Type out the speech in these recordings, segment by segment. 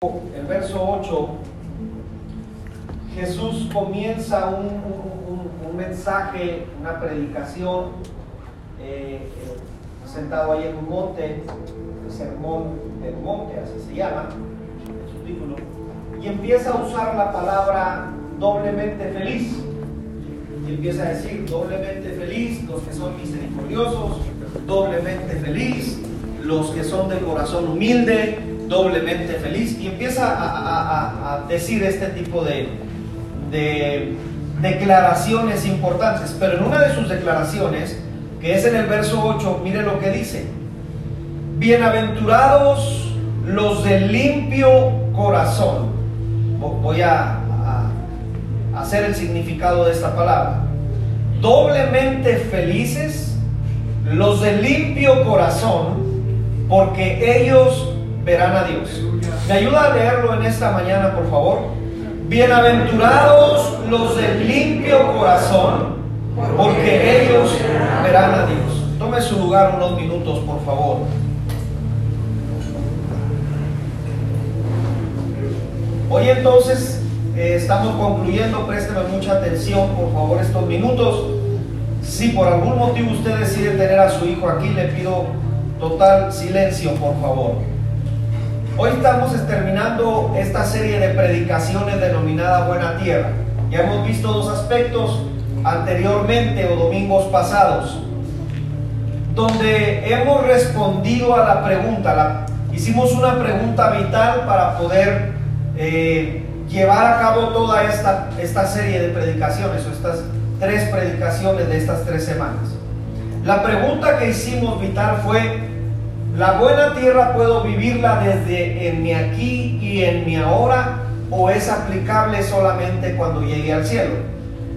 el verso 8, Jesús comienza un, mensaje, una predicación, eh, eh, sentado ahí en un monte, el sermón del monte, así se llama, en su título, y empieza a usar la palabra doblemente feliz. Y empieza a decir, doblemente feliz los que son misericordiosos, doblemente feliz los que son de corazón humilde, doblemente feliz. Y empieza a, a- a- decir este tipo de, de declaraciones importantes. Pero en una de sus declaraciones, que es en el verso 8, mire lo que dice. Bienaventurados los de limpio corazón. Vo- Voy a hacer el significado de esta palabra. Doblemente felices los de limpio corazón, porque ellos verán a Dios. ¿Me ayuda a leerlo en esta mañana, por favor? Bienaventurados los de limpio corazón, porque ellos verán a Dios. Tome su lugar unos minutos, por favor. Hoy entonces eh, estamos concluyendo, présteme mucha atención, por favor, estos minutos. Si por algún motivo usted decide tener a su hijo aquí, le pido total silencio, por favor. Hoy estamos terminando esta serie de predicaciones denominada Buena Tierra. Ya hemos visto dos aspectos anteriormente o domingos pasados, donde hemos respondido a la pregunta, la- hicimos una pregunta vital para poder eh, llevar a cabo toda esta, esta serie de predicaciones o estas tres predicaciones de estas tres semanas. La pregunta que hicimos vital fue, ¿la buena tierra puedo vivirla desde en mi aquí y en mi ahora o es aplicable solamente cuando llegue al cielo?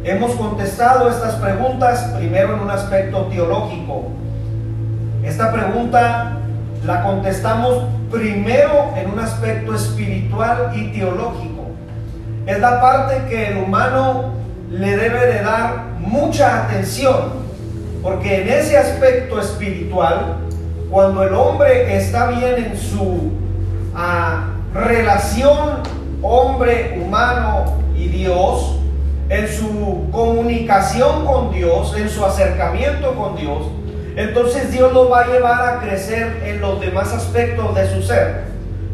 Hemos contestado estas preguntas primero en un aspecto teológico. Esta pregunta la contestamos primero en un aspecto espiritual y teológico. Es la parte que el humano le debe de dar mucha atención, porque en ese aspecto espiritual, cuando el hombre está bien en su ah, relación hombre, humano y Dios, en su comunicación con Dios, en su acercamiento con Dios, entonces Dios lo va a llevar a crecer en los demás aspectos de su ser.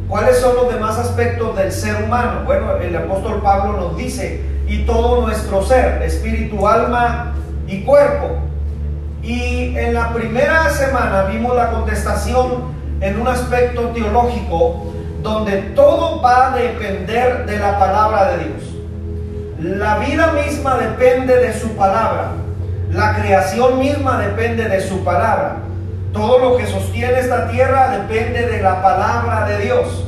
¿Cuáles son los demás aspectos del ser humano? Bueno, el apóstol Pablo nos dice, y todo nuestro ser, espíritu, alma y cuerpo. Y en la primera semana vimos la contestación en un aspecto teológico, donde todo va a depender de la palabra de Dios. La vida misma depende de su palabra. La creación misma depende de su palabra. Todo lo que sostiene esta tierra depende de la palabra de Dios.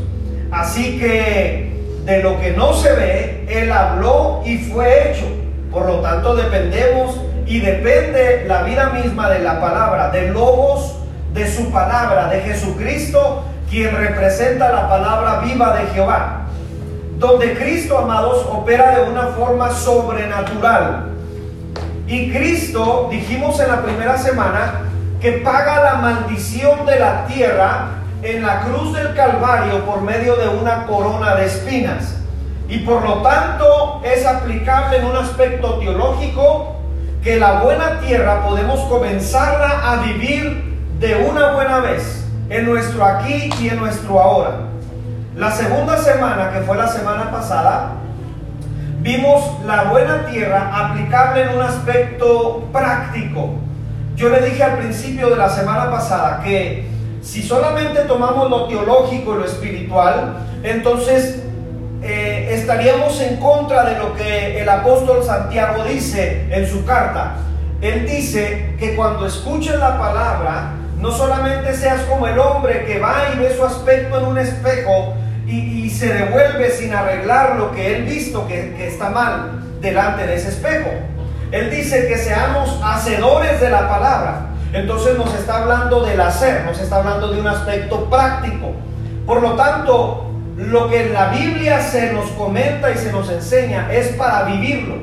Así que de lo que no se ve, Él habló y fue hecho. Por lo tanto, dependemos y depende la vida misma de la palabra, de logos, de su palabra, de Jesucristo, quien representa la palabra viva de Jehová. Donde Cristo, amados, opera de una forma sobrenatural. Y Cristo, dijimos en la primera semana, que paga la maldición de la tierra en la cruz del Calvario por medio de una corona de espinas. Y por lo tanto es aplicable en un aspecto teológico que la buena tierra podemos comenzarla a vivir de una buena vez en nuestro aquí y en nuestro ahora. La segunda semana, que fue la semana pasada, vimos la buena tierra aplicable en un aspecto práctico. Yo le dije al principio de la semana pasada que si solamente tomamos lo teológico y lo espiritual, entonces eh, estaríamos en contra de lo que el apóstol Santiago dice en su carta. Él dice que cuando escuches la palabra, no solamente seas como el hombre que va y ve su aspecto en un espejo y, se devuelve sin arreglar lo que él visto que, que está mal delante de ese espejo. Él dice que seamos hacedores de la palabra. Entonces nos está hablando del hacer, nos está hablando de un aspecto práctico. Por lo tanto, lo que la Biblia se nos comenta y se nos enseña es para vivirlo.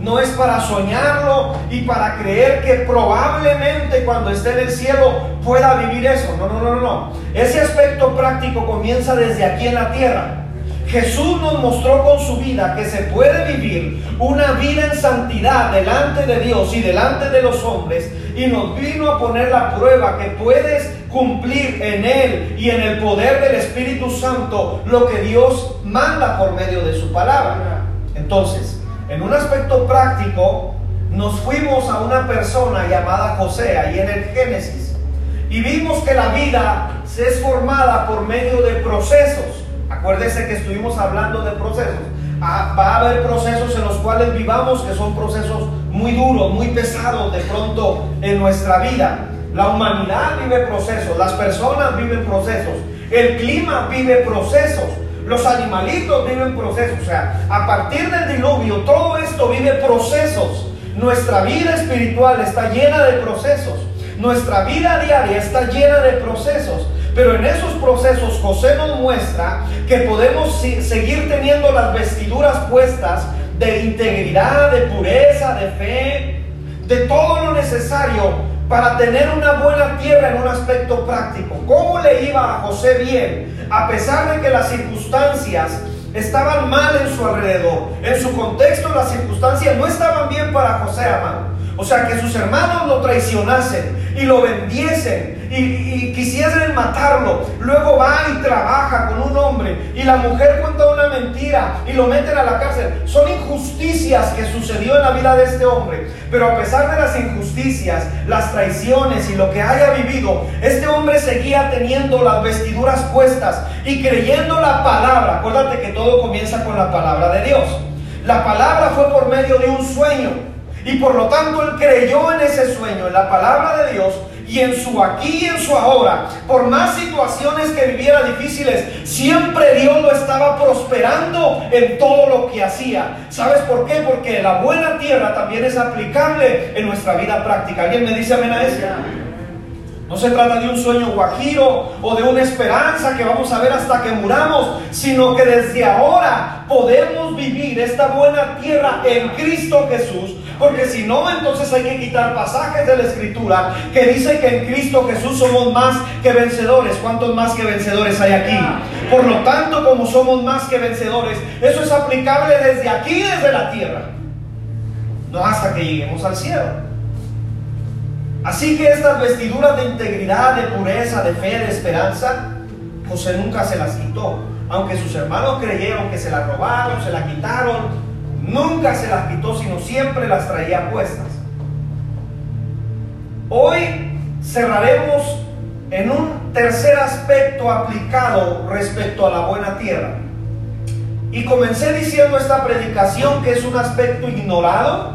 No es para soñarlo y para creer que probablemente cuando esté en el cielo pueda vivir eso. No, no, no, no, no. Ese aspecto práctico comienza desde aquí en la tierra. Jesús nos mostró con su vida que se puede vivir una vida en santidad delante de Dios y delante de los hombres y nos vino a poner la prueba que puedes cumplir en Él y en el poder del Espíritu Santo lo que Dios manda por medio de su palabra. Entonces, en un aspecto práctico, nos fuimos a una persona llamada José, ahí en el Génesis, y vimos que la vida se es formada por medio de procesos. Acuérdese que estuvimos hablando de procesos. Ah, va a haber procesos en los cuales vivamos que son procesos muy duros, muy pesados de pronto en nuestra vida. La humanidad vive procesos, las personas viven procesos, el clima vive procesos, los animalitos viven procesos. O sea, a partir del diluvio, todo esto vive procesos. Nuestra vida espiritual está llena de procesos. Nuestra vida diaria está llena de procesos. Pero en esos procesos José nos muestra que podemos seguir teniendo las vestiduras puestas de integridad, de pureza, de fe, de todo lo necesario para tener una buena tierra en un aspecto práctico. ¿Cómo le iba a José bien? A pesar de que las circunstancias estaban mal en su alrededor. En su contexto las circunstancias no estaban bien para José, amado. O sea, que sus hermanos lo traicionasen y lo vendiesen y, quisiesen matarlo. Luego va y trabaja con un hombre y la mujer cuenta una mentira y lo meten a la cárcel. Son injusticias que sucedió en la vida de este hombre. Pero a pesar de las injusticias, las traiciones y lo que haya vivido, este hombre seguía teniendo las vestiduras puestas y creyendo la palabra. Acuérdate que todo comienza con la palabra de Dios. La palabra fue por medio de un sueño. Y por lo tanto él creyó en ese sueño, en la palabra de Dios, y en su aquí y en su ahora, por más situaciones que viviera difíciles, siempre Dios lo estaba prosperando en todo lo que hacía. ¿Sabes por qué? Porque la buena tierra también es aplicable en nuestra vida práctica. ¿Alguien me dice amén a eso? No se trata de un sueño guajiro o de una esperanza que vamos a ver hasta que muramos, sino que desde ahora podemos vivir esta buena tierra en Cristo Jesús. Porque si no, entonces hay que quitar pasajes de la Escritura que dice que en Cristo Jesús somos más que vencedores. ¿Cuántos más que vencedores hay aquí? Por lo tanto, como somos más que vencedores, eso es aplicable desde aquí, desde la tierra. No hasta que lleguemos al cielo. Así que estas vestiduras de integridad, de pureza, de fe, de esperanza, José nunca se las quitó. Aunque sus hermanos creyeron que se las robaron, se las quitaron, nunca se las quitó, sino siempre las traía puestas. Hoy cerraremos en un tercer aspecto aplicado respecto a la buena tierra. Y comencé diciendo esta predicación que es un aspecto ignorado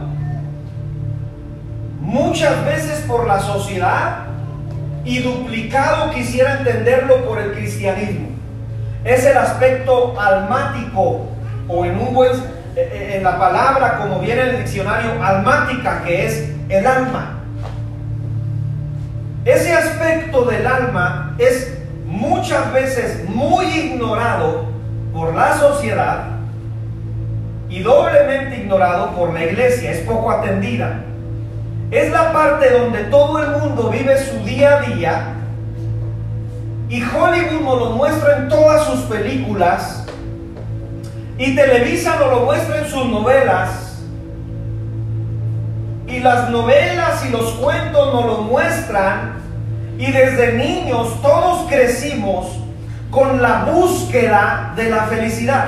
muchas veces por la sociedad y duplicado quisiera entenderlo por el cristianismo. Es el aspecto almático o en un buen en la palabra como viene en el diccionario almática que es el alma. Ese aspecto del alma es muchas veces muy ignorado por la sociedad y doblemente ignorado por la iglesia, es poco atendida. Es la parte donde todo el mundo vive su día a día y Hollywood nos lo muestra en todas sus películas y Televisa nos lo muestra en sus novelas y las novelas y los cuentos nos lo muestran y desde niños todos crecimos con la búsqueda de la felicidad.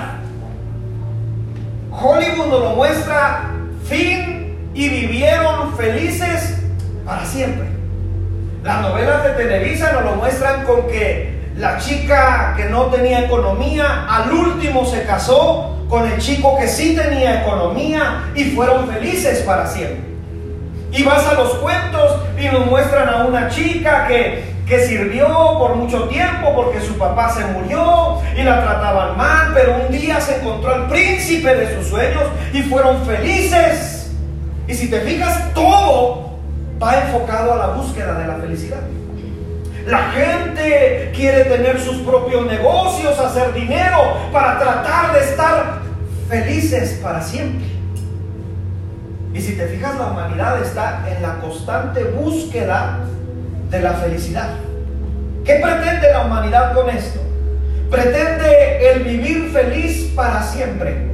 Hollywood nos lo muestra fin y vivieron felices para siempre. Las novelas de Televisa nos lo muestran con que la chica que no tenía economía al último se casó con el chico que sí tenía economía y fueron felices para siempre. Y vas a los cuentos y nos muestran a una chica que, que sirvió por mucho tiempo porque su papá se murió y la trataban mal, pero un día se encontró al príncipe de sus sueños y fueron felices. Y si te fijas, todo va enfocado a la búsqueda de la felicidad. La gente quiere tener sus propios negocios, hacer dinero para tratar de estar felices para siempre. Y si te fijas, la humanidad está en la constante búsqueda de la felicidad. ¿Qué pretende la humanidad con esto? Pretende el vivir feliz para siempre.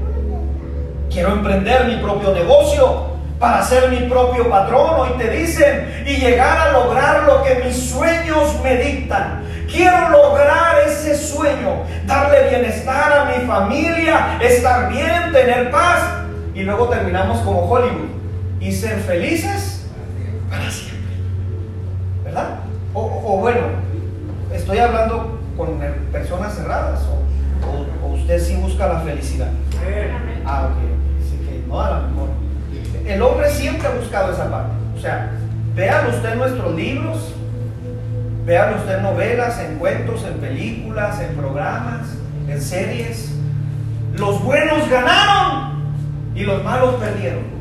Quiero emprender mi propio negocio para ser mi propio patrón, hoy te dicen, y llegar a lograr lo que mis sueños me dictan. Quiero lograr ese sueño, darle bienestar a mi familia, estar bien, tener paz. Y luego terminamos como Hollywood y ser felices para siempre. ¿Verdad? O, bueno, estoy hablando con personas cerradas o, usted sí busca la felicidad. Ah, ok. Así que no, a lo mejor. El hombre siempre ha buscado esa parte. O sea, vean usted nuestros libros, vean usted novelas, en cuentos, en películas, en programas, en series. Los buenos ganaron y los malos perdieron.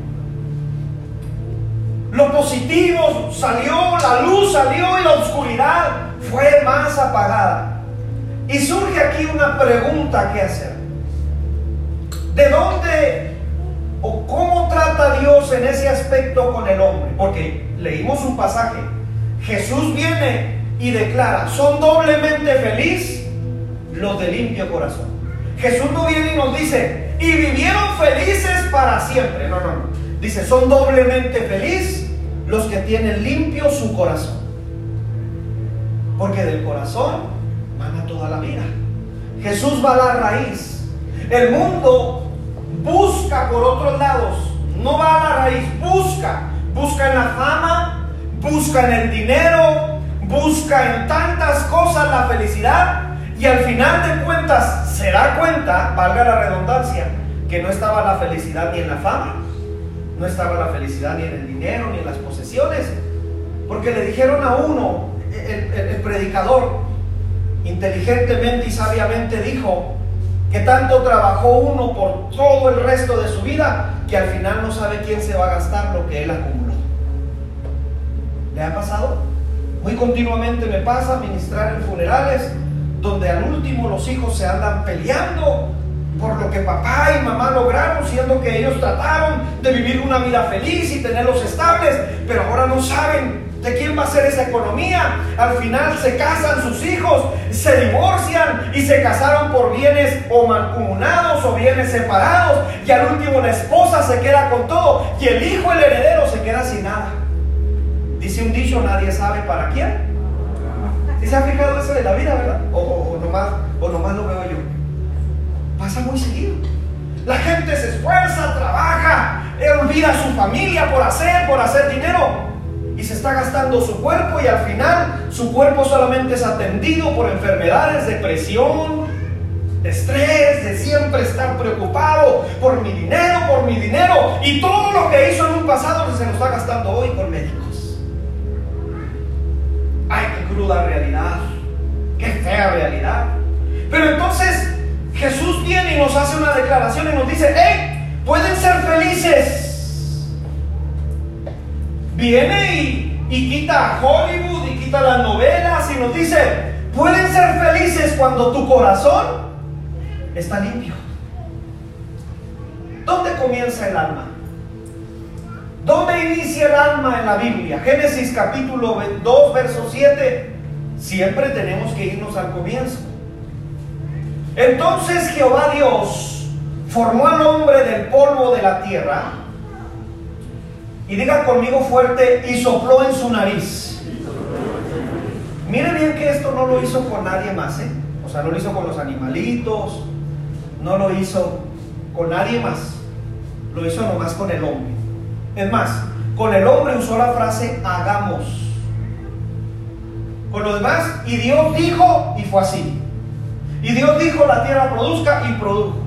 Lo positivo salió, la luz salió y la oscuridad fue más apagada. Y surge aquí una pregunta que hacer. ¿De dónde o cómo trata Dios en ese aspecto con el hombre? Porque leímos un pasaje. Jesús viene y declara, son doblemente felices los de limpio corazón. Jesús no viene y nos dice, y vivieron felices para siempre. No, no, no. Dice, son doblemente felices los que tienen limpio su corazón. Porque del corazón mana toda la vida. Jesús va a la raíz. El mundo busca por otros lados. No va a la raíz, busca. Busca en la fama, busca en el dinero, busca en tantas cosas la felicidad. Y al final de cuentas se da cuenta, valga la redundancia, que no estaba la felicidad ni en la fama, no estaba la felicidad ni en el dinero, ni en las posiciones. Porque le dijeron a uno, el, predicador, inteligentemente y sabiamente dijo, que tanto trabajó uno por todo el resto de su vida que al final no sabe quién se va a gastar lo que él acumuló. ¿Le ha pasado? Muy continuamente me pasa ministrar en funerales donde al último los hijos se andan peleando por lo que papá y mamá lograron, siendo que ellos trataron de vivir una vida feliz y tenerlos estables, pero ahora no saben de quién va a ser esa economía. Al final se casan sus hijos, se divorcian y se casaron por bienes o mancomunados o bienes separados. Y al último la esposa se queda con todo y el hijo, el heredero, se queda sin nada. Dice un dicho, nadie sabe para quién. ¿Sí se ha fijado eso de la vida, verdad? O, o, nomás, o nomás lo veo yo. Pasa muy seguido. La gente se esfuerza, trabaja, olvida a su familia por hacer, por hacer dinero y se está gastando su cuerpo y al final su cuerpo solamente es atendido por enfermedades, depresión, estrés, de siempre estar preocupado por mi dinero, por mi dinero y todo lo que hizo en un pasado se lo está gastando hoy por médicos. Ay, qué cruda realidad, qué fea realidad. Pero entonces Jesús viene y nos hace una declaración y nos dice, hey, pueden ser felices viene y, quita Hollywood y quita las novelas y nos dice, pueden ser felices cuando tu corazón está limpio. ¿Dónde comienza el alma? ¿Dónde inicia el alma en la Biblia? Génesis capítulo 2, verso 7. Siempre tenemos que irnos al comienzo. Entonces Jehová Dios formó al hombre del polvo de la tierra y diga conmigo fuerte, y sopló en su nariz. Mire bien que esto no lo hizo con nadie más, ¿eh? O sea, no lo hizo con los animalitos, no lo hizo con nadie más. Lo hizo nomás con el hombre. Es más, con el hombre usó la frase hagamos. Con lo demás, y Dios dijo, y fue así. Y Dios dijo, la tierra produzca, y produjo.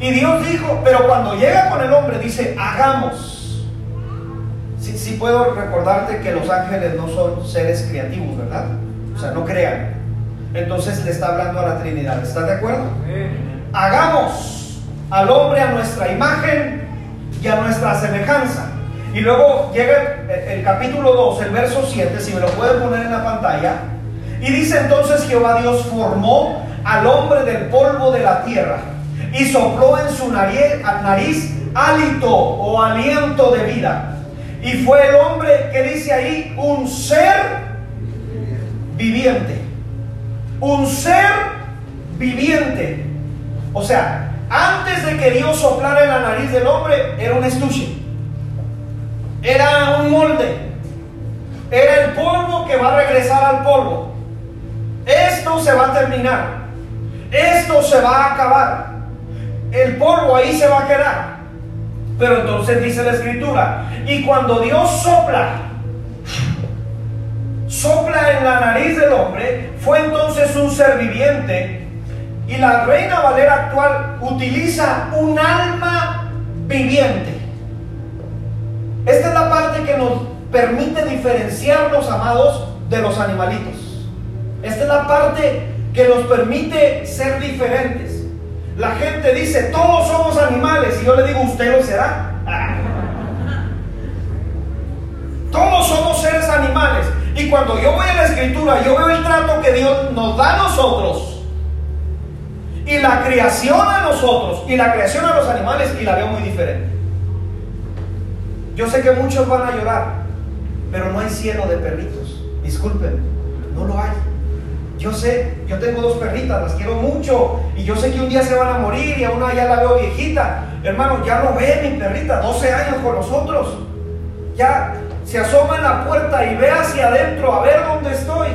Y Dios dijo, pero cuando llega con el hombre, dice, hagamos sí, puedo recordarte que los ángeles no son seres creativos, ¿verdad? O sea, no crean. Entonces le está hablando a la Trinidad. ¿Estás de acuerdo? Hagamos al hombre a nuestra imagen y a nuestra semejanza. Y luego llega el, capítulo 2, el verso 7, si me lo pueden poner en la pantalla. Y dice entonces Jehová Dios formó al hombre del polvo de la tierra y sopló en su nariz, nariz hálito o aliento de vida y fue el hombre que dice ahí, un ser viviente. Un ser viviente. O sea, antes de que Dios soplara en la nariz del hombre, era un estuche. Era un molde. Era el polvo que va a regresar al polvo. Esto se va a terminar. Esto se va a acabar. El polvo ahí se va a quedar. Pero entonces dice la escritura, y cuando Dios sopla, sopla en la nariz del hombre, fue entonces un ser viviente. Y la reina Valera actual utiliza un alma viviente. Esta es la parte que nos permite diferenciarnos, amados, de los animalitos. Esta es la parte que nos permite ser diferentes. La gente dice, todos somos animales, y yo le digo, ¿usted lo será? Todos somos seres animales. Y cuando yo voy a la escritura, yo veo el trato que Dios nos da a nosotros. Y la creación a nosotros. Y la creación a los animales. Y la veo muy diferente. Yo sé que muchos van a llorar. Pero no hay cielo de perritos. Disculpen. No lo hay. Yo sé, yo tengo dos perritas, las quiero mucho. Y yo sé que un día se van a morir y a una ya la veo viejita. Hermano, ya lo ve mi perrita, 12 años con nosotros. Ya se asoma en la puerta y ve hacia adentro a ver dónde estoy.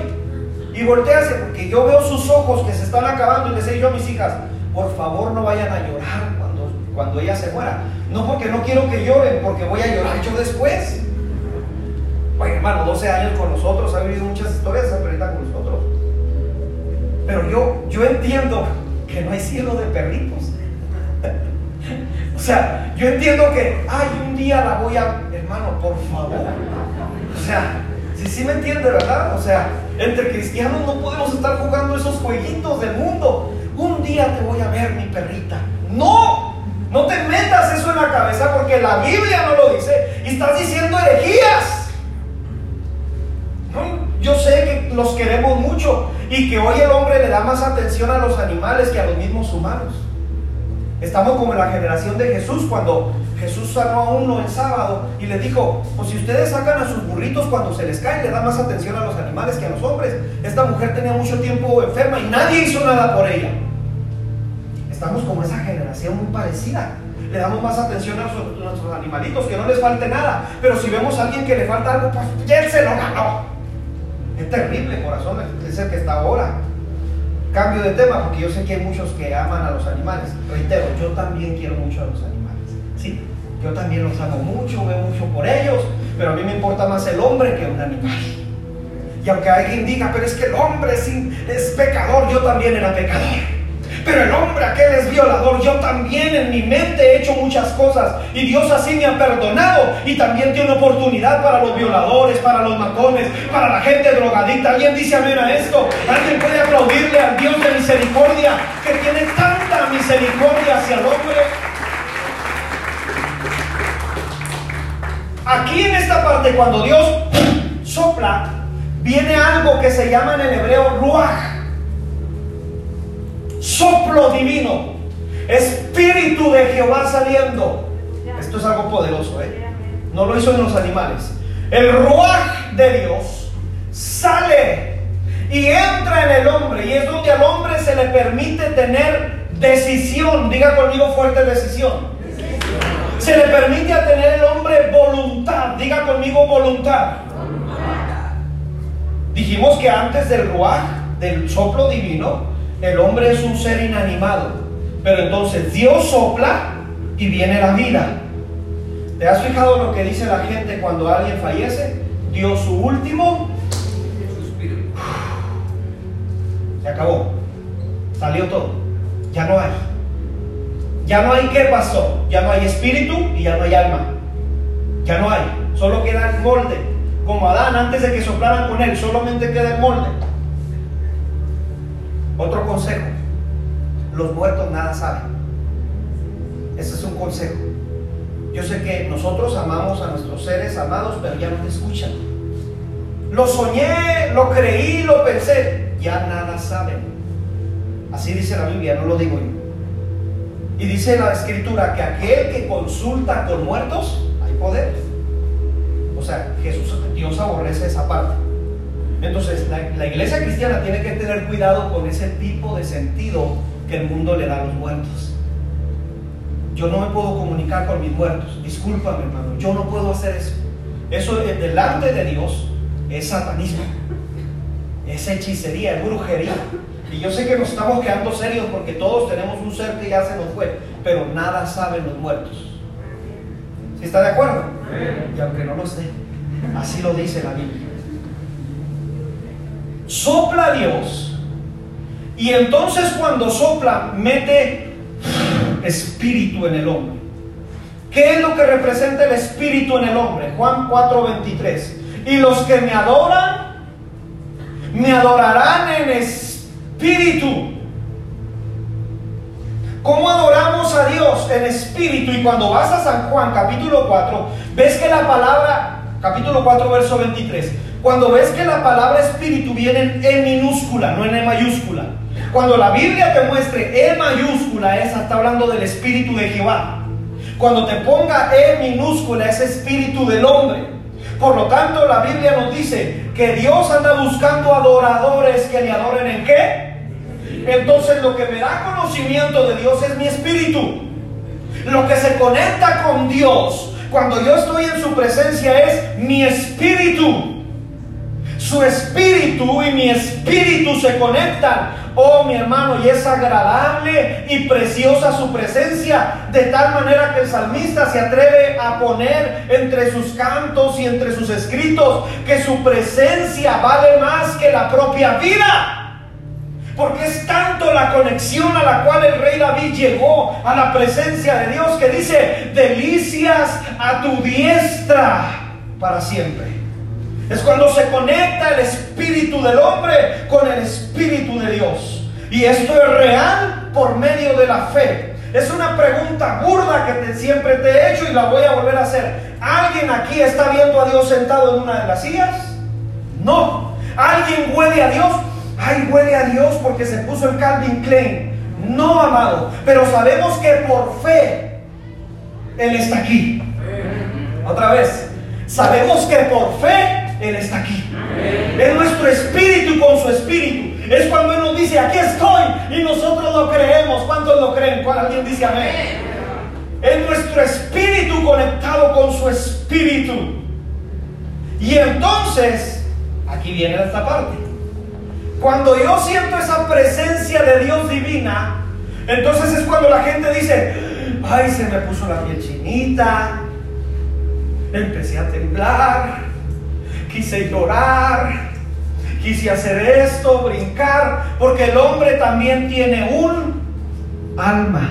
Y voltea hacia, porque yo veo sus ojos que se están acabando y les digo yo a mis hijas, por favor no vayan a llorar cuando, cuando ella se muera. No porque no quiero que lloren, porque voy a llorar yo después. Oye, hermano, 12 años con nosotros, ha vivido muchas historias esa perrita con nosotros. Pero yo, yo entiendo que no hay cielo de perritos. o sea, yo entiendo que, ay, un día la voy a, hermano, por favor. O sea, si sí me entiende, ¿verdad? O sea, entre cristianos no podemos estar jugando esos jueguitos del mundo. Un día te voy a ver, mi perrita. No, no te metas eso en la cabeza porque la Biblia no lo dice y estás diciendo herejías. Yo sé que los queremos mucho y que hoy el hombre le da más atención a los animales que a los mismos humanos. Estamos como en la generación de Jesús, cuando Jesús sanó a uno el sábado y le dijo, pues si ustedes sacan a sus burritos cuando se les cae, le da más atención a los animales que a los hombres. Esta mujer tenía mucho tiempo enferma y nadie hizo nada por ella. Estamos como esa generación muy parecida. Le damos más atención a nuestros, animalitos, que no les falte nada. Pero si vemos a alguien que le falta algo, pues ya él se lo ganó. Es terrible, corazón, es el que está ahora. Cambio de tema, porque yo sé que hay muchos que aman a los animales. Reitero, yo también quiero mucho a los animales. Sí, yo también los amo mucho, veo mucho por ellos, pero a mí me importa más el hombre que un animal. Y aunque alguien diga, pero es que el hombre es, es pecador, yo también era pecador. Pero el hombre aquel es violador. Yo también en mi mente he hecho muchas cosas. Y Dios así me ha perdonado. Y también tiene oportunidad para los violadores, para los matones, para la gente drogadicta. ¿Alguien dice amén a esto? ¿Alguien puede aplaudirle al Dios de misericordia que tiene tanta misericordia hacia el hombre? Aquí en esta parte, cuando Dios sopla, viene algo que se llama en el hebreo ruach soplo divino, espíritu de Jehová saliendo. Esto es algo poderoso, ¿eh? No lo hizo en los animales. El ruaj de Dios sale y entra en el hombre y es donde al hombre se le permite tener decisión. Diga conmigo fuerte decisión. Se le permite a tener el hombre voluntad. Diga conmigo voluntad. Dijimos que antes del ruaj, del soplo divino, el hombre es un ser inanimado, pero entonces Dios sopla y viene la vida. ¿Te has fijado lo que dice la gente cuando alguien fallece? Dio su último suspiro. Se acabó. Salió todo. Ya no hay. Ya no hay qué pasó. Ya no hay espíritu y ya no hay alma. Ya no hay. Solo queda el molde. Como Adán antes de que soplaran con él, solamente queda el molde. Otro consejo, los muertos nada saben. Ese es un consejo. Yo sé que nosotros amamos a nuestros seres amados, pero ya no te escuchan. Lo soñé, lo creí, lo pensé, ya nada saben. Así dice la Biblia, no lo digo yo. Y dice la escritura que aquel que consulta con muertos, hay poder. O sea, Jesús, Dios aborrece esa parte. Entonces, la, iglesia cristiana tiene que tener cuidado con ese tipo de sentido que el mundo le da a los muertos. yo no me puedo comunicar con mis muertos. Discúlpame, hermano, yo no puedo hacer eso. Eso delante de Dios es satanismo, es hechicería, es brujería. Y yo sé que nos estamos quedando serios porque todos tenemos un ser que ya se nos fue, pero nada saben los muertos. ¿Sí está de acuerdo? Y aunque no lo sé, así lo dice la Biblia. Sopla Dios y entonces cuando sopla mete espíritu en el hombre. ¿Qué es lo que representa el espíritu en el hombre? Juan 4:23. Y los que me adoran, me adorarán en espíritu. ¿Cómo adoramos a Dios en espíritu? Y cuando vas a San Juan capítulo 4, ves que la palabra, capítulo 4, verso 23, cuando ves que la palabra espíritu viene en E minúscula, no en E mayúscula. Cuando la Biblia te muestre E mayúscula, esa está hablando del espíritu de Jehová. Cuando te ponga E minúscula, es espíritu del hombre. Por lo tanto, la Biblia nos dice que Dios anda buscando adoradores que le adoren en qué. Entonces lo que me da conocimiento de Dios es mi espíritu. Lo que se conecta con Dios cuando yo estoy en su presencia es mi espíritu. Su espíritu y mi espíritu se conectan. Oh, mi hermano, y es agradable y preciosa su presencia, de tal manera que el salmista se atreve a poner entre sus cantos y entre sus escritos que su presencia vale más que la propia vida. Porque es tanto la conexión a la cual el rey David llegó a la presencia de Dios que dice, delicias a tu diestra para siempre. Es cuando se conecta el espíritu del hombre con el espíritu de Dios. Y esto es real por medio de la fe. Es una pregunta burda que siempre te he hecho y la voy a volver a hacer. ¿Alguien aquí está viendo a Dios sentado en una de las sillas? No. ¿Alguien huele a Dios? Ay, huele a Dios porque se puso el Calvin Klein. No, amado. Pero sabemos que por fe Él está aquí. Otra vez. Sabemos que por fe él está aquí. Es nuestro espíritu con su espíritu. Es cuando Él nos dice, aquí estoy, y nosotros lo creemos. ¿Cuántos lo creen? ¿Cuál alguien dice amén? Es nuestro espíritu conectado con su espíritu. Y entonces, aquí viene esta parte. Cuando yo siento esa presencia de Dios divina, entonces es cuando la gente dice, ay, se me puso la piel chinita, empecé a temblar, quise llorar, quise hacer esto, brincar, porque el hombre también tiene un alma.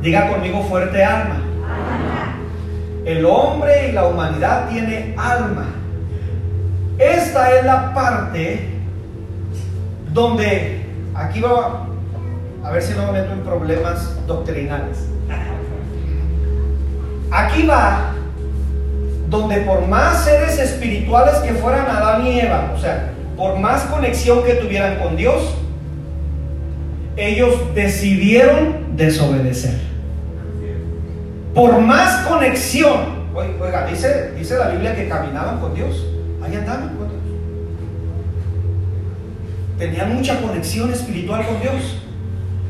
Diga conmigo fuerte alma. El hombre y la humanidad tiene alma. Esta es la parte donde, aquí va, a ver si no me meto en problemas doctrinales. Aquí va donde por más seres espirituales que fueran Adán y Eva, o sea, por más conexión que tuvieran con Dios, ellos decidieron desobedecer. Por más conexión, oiga, dice, dice la Biblia que caminaban con Dios, ahí andaban con Dios. Tenían mucha conexión espiritual con Dios.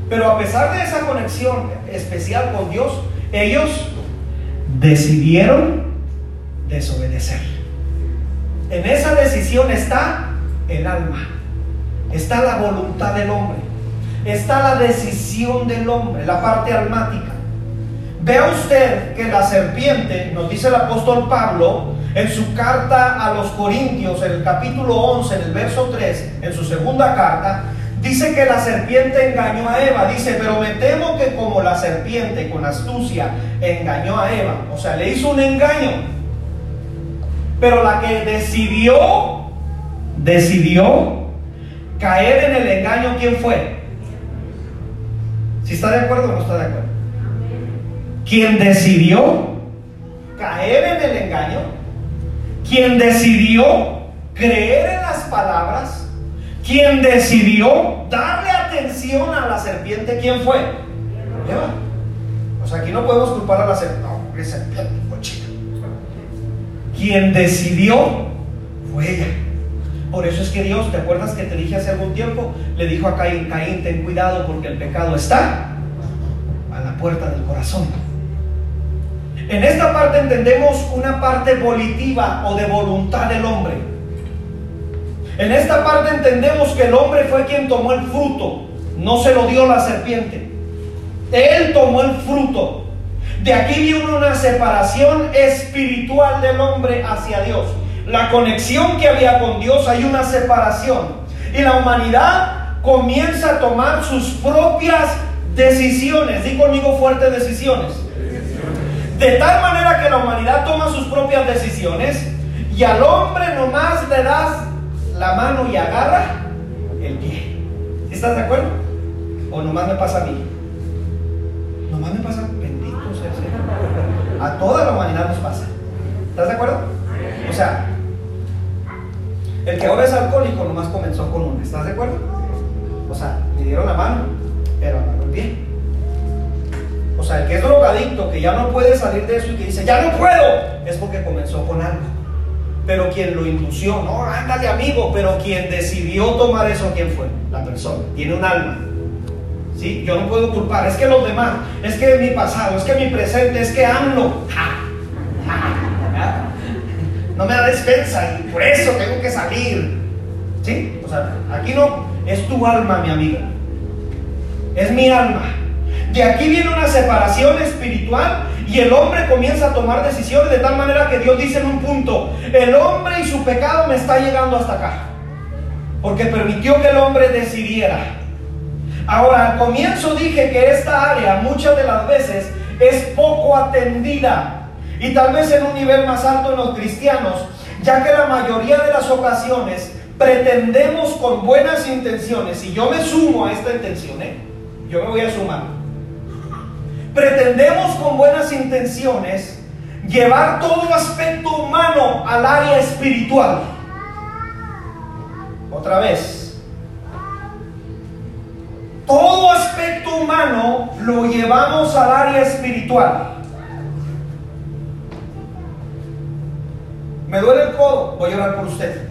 Pero a pesar de esa conexión especial con Dios, ellos decidieron desobedecer. En esa decisión está el alma, está la voluntad del hombre, está la decisión del hombre, la parte almática. Vea usted que la serpiente, nos dice el apóstol Pablo, en su carta a los Corintios, en el capítulo 11, en el verso 3, en su segunda carta, dice que la serpiente engañó a Eva. Dice, pero me temo que como la serpiente con astucia engañó a Eva, o sea, le hizo un engaño, pero la que decidió, decidió caer en el engaño, ¿quién fue? ¿Si está de acuerdo o no está de acuerdo? Quien decidió caer en el engaño, quien decidió creer en las palabras, quien decidió darle atención a la serpiente, ¿quién fue? O sea, aquí no podemos culpar a la serpiente. No, serpiente quien decidió fue ella. Por eso es que Dios, ¿te acuerdas que te dije hace algún tiempo? Le dijo a Caín, Caín, ten cuidado porque el pecado está a la puerta del corazón. En esta parte entendemos una parte volitiva o de voluntad del hombre. En esta parte entendemos que el hombre fue quien tomó el fruto, no se lo dio la serpiente. Él tomó el fruto. De aquí viene una separación espiritual del hombre hacia Dios. La conexión que había con Dios, hay una separación. Y la humanidad comienza a tomar sus propias decisiones. Di conmigo fuertes decisiones. De tal manera que la humanidad toma sus propias decisiones y al hombre nomás le das la mano y agarra el pie. ¿Estás de acuerdo? ¿O nomás me pasa a mí? Nomás me pasa, el Señor. A toda la humanidad nos pasa. ¿Estás de acuerdo? O sea, el que ahora es alcohólico nomás comenzó con uno. ¿Estás de acuerdo? O sea, le dieron la mano, pero agarró el. O sea, el que es drogadicto, que ya no puede salir de eso y que dice, ya no puedo, es porque comenzó con algo. Pero quien lo indució, no, ándale amigo, pero quien decidió tomar eso, ¿quién fue? La persona. Tiene un alma. ¿Sí? Yo no puedo culpar, es que los demás, es que mi pasado, es que mi presente, es que ando. No me da despensa y por eso tengo que salir. ¿Sí? O sea, aquí no, es tu alma, mi amiga. Es mi alma. De aquí viene una separación espiritual y el hombre comienza a tomar decisiones de tal manera que Dios dice en un punto, el hombre y su pecado me está llegando hasta acá. Porque permitió que el hombre decidiera. Ahora, al comienzo dije que esta área muchas de las veces es poco atendida y tal vez en un nivel más alto en los cristianos, ya que la mayoría de las ocasiones pretendemos con buenas intenciones, y yo me sumo a esta intención, ¿eh? yo me voy a sumar pretendemos con buenas intenciones llevar todo aspecto humano al área espiritual. Otra vez. Todo aspecto humano lo llevamos al área espiritual. Me duele el codo, voy a orar por usted.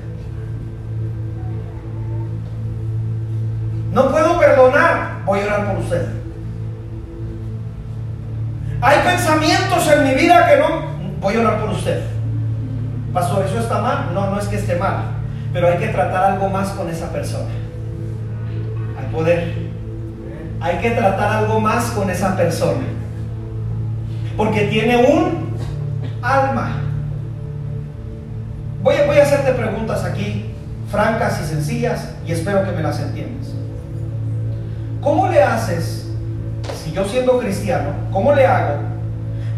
No puedo perdonar, voy a orar por usted. Hay pensamientos en mi vida que no... Voy a orar por usted. Pastor, ¿eso está mal? No, no es que esté mal. Pero hay que tratar algo más con esa persona. Hay poder. Hay que tratar algo más con esa persona. Porque tiene un alma. Voy a, voy a hacerte preguntas aquí, francas y sencillas, y espero que me las entiendas. ¿Cómo le haces si yo siendo cristiano, ¿cómo le hago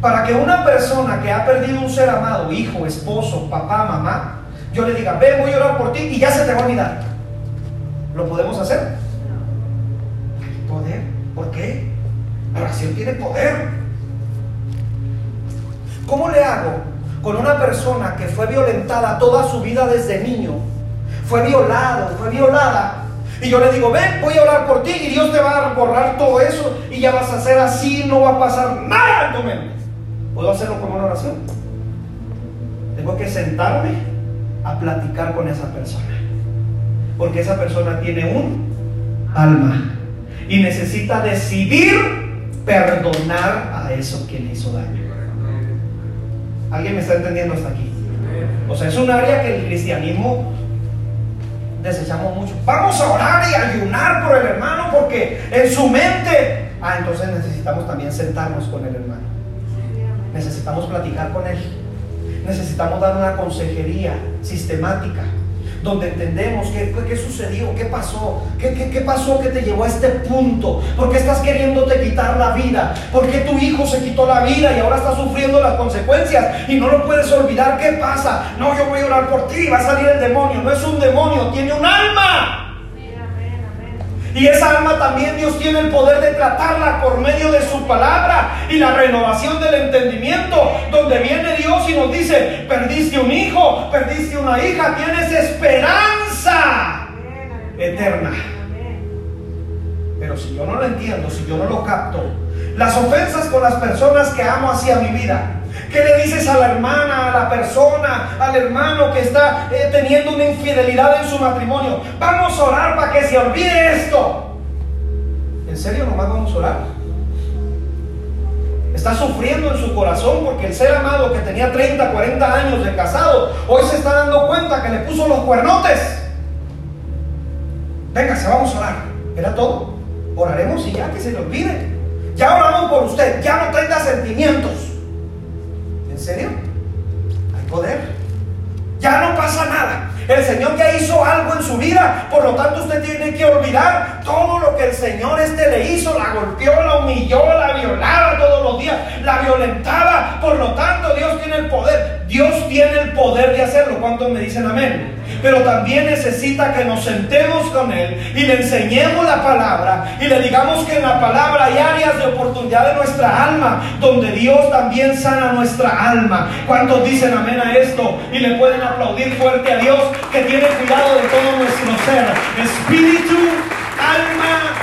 para que una persona que ha perdido un ser amado, hijo, esposo, papá, mamá, yo le diga, ven, voy a orar por ti y ya se te va a olvidar? ¿Lo podemos hacer? Poder. ¿Por qué? La oración tiene poder. ¿Cómo le hago con una persona que fue violentada toda su vida desde niño? Fue violado, fue violada y yo le digo, ven, voy a orar por ti y Dios te va a borrar todo eso y ya vas a hacer así, no va a pasar nada en tu. ¿Puedo hacerlo como una oración? Tengo que sentarme a platicar con esa persona. Porque esa persona tiene un alma y necesita decidir perdonar a eso que le hizo daño. ¿Alguien me está entendiendo hasta aquí? O sea, es un área que el cristianismo desechamos mucho. Vamos a orar y ayunar por el hermano porque en su mente, ah, entonces necesitamos también sentarnos con el hermano. Necesitamos platicar con él. Necesitamos dar una consejería sistemática donde entendemos qué, sucedió, qué pasó, ¿Qué, qué, pasó que te llevó a este punto, por qué estás queriéndote quitar la vida, por qué tu hijo se quitó la vida y ahora está sufriendo las consecuencias y no lo puedes olvidar, ¿qué pasa? No, yo voy a orar por ti, va a salir el demonio, no es un demonio, tiene un alma. Y esa alma también Dios tiene el poder de tratarla por medio de su palabra y la renovación del entendimiento, donde viene Dios y nos dice, perdiste un hijo, perdiste una hija, tienes esperanza eterna. Pero si yo no lo entiendo, si yo no lo capto, las ofensas con las personas que amo hacia mi vida, ¿Qué le dices a la hermana, a la persona, al hermano que está eh, teniendo una infidelidad en su matrimonio? Vamos a orar para que se olvide esto. ¿En serio nomás vamos a orar? Está sufriendo en su corazón porque el ser amado que tenía 30, 40 años de casado, hoy se está dando cuenta que le puso los cuernotes. se vamos a orar. ¿Era todo? Oraremos y ya que se le olvide. Ya oramos por usted, ya no tenga sentimientos. ¿En serio? Hay poder. Ya no pasa nada. El Señor ya hizo algo en su vida, por lo tanto usted tiene que olvidar todo lo que el Señor este le hizo, la golpeó, la humilló, la violaba todos los días, la violentaba, por lo tanto Dios tiene el poder, Dios tiene el poder de hacerlo. ¿Cuántos me dicen amén? Pero también necesita que nos sentemos con Él y le enseñemos la palabra y le digamos que en la palabra hay áreas de oportunidad de nuestra alma, donde Dios también sana nuestra alma. ¿Cuántos dicen amén a esto? Y le pueden aplaudir fuerte a Dios que tiene cuidado de todo nuestro ser, espíritu, alma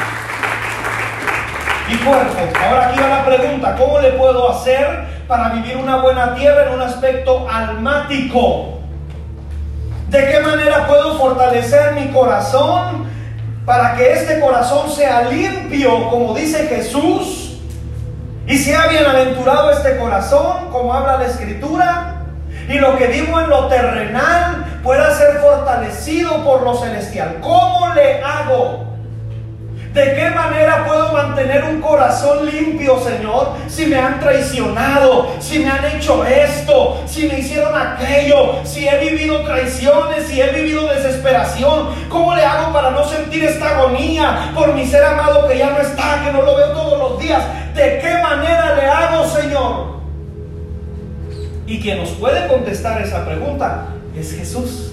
y cuerpo. Ahora aquí va la pregunta, ¿cómo le puedo hacer para vivir una buena tierra en un aspecto almático? ¿De qué manera puedo fortalecer mi corazón para que este corazón sea limpio, como dice Jesús? Y sea bienaventurado este corazón, como habla la Escritura. Y lo que vivo en lo terrenal pueda ser fortalecido por lo celestial. ¿Cómo le hago? ¿De qué manera puedo mantener un corazón limpio, Señor? Si me han traicionado, si me han hecho esto, si me hicieron aquello, si he vivido traiciones, si he vivido desesperación. ¿Cómo le hago para no sentir esta agonía por mi ser amado que ya no está, que no lo veo todos los días? ¿De qué manera le hago, Señor? Y quien nos puede contestar esa pregunta es Jesús.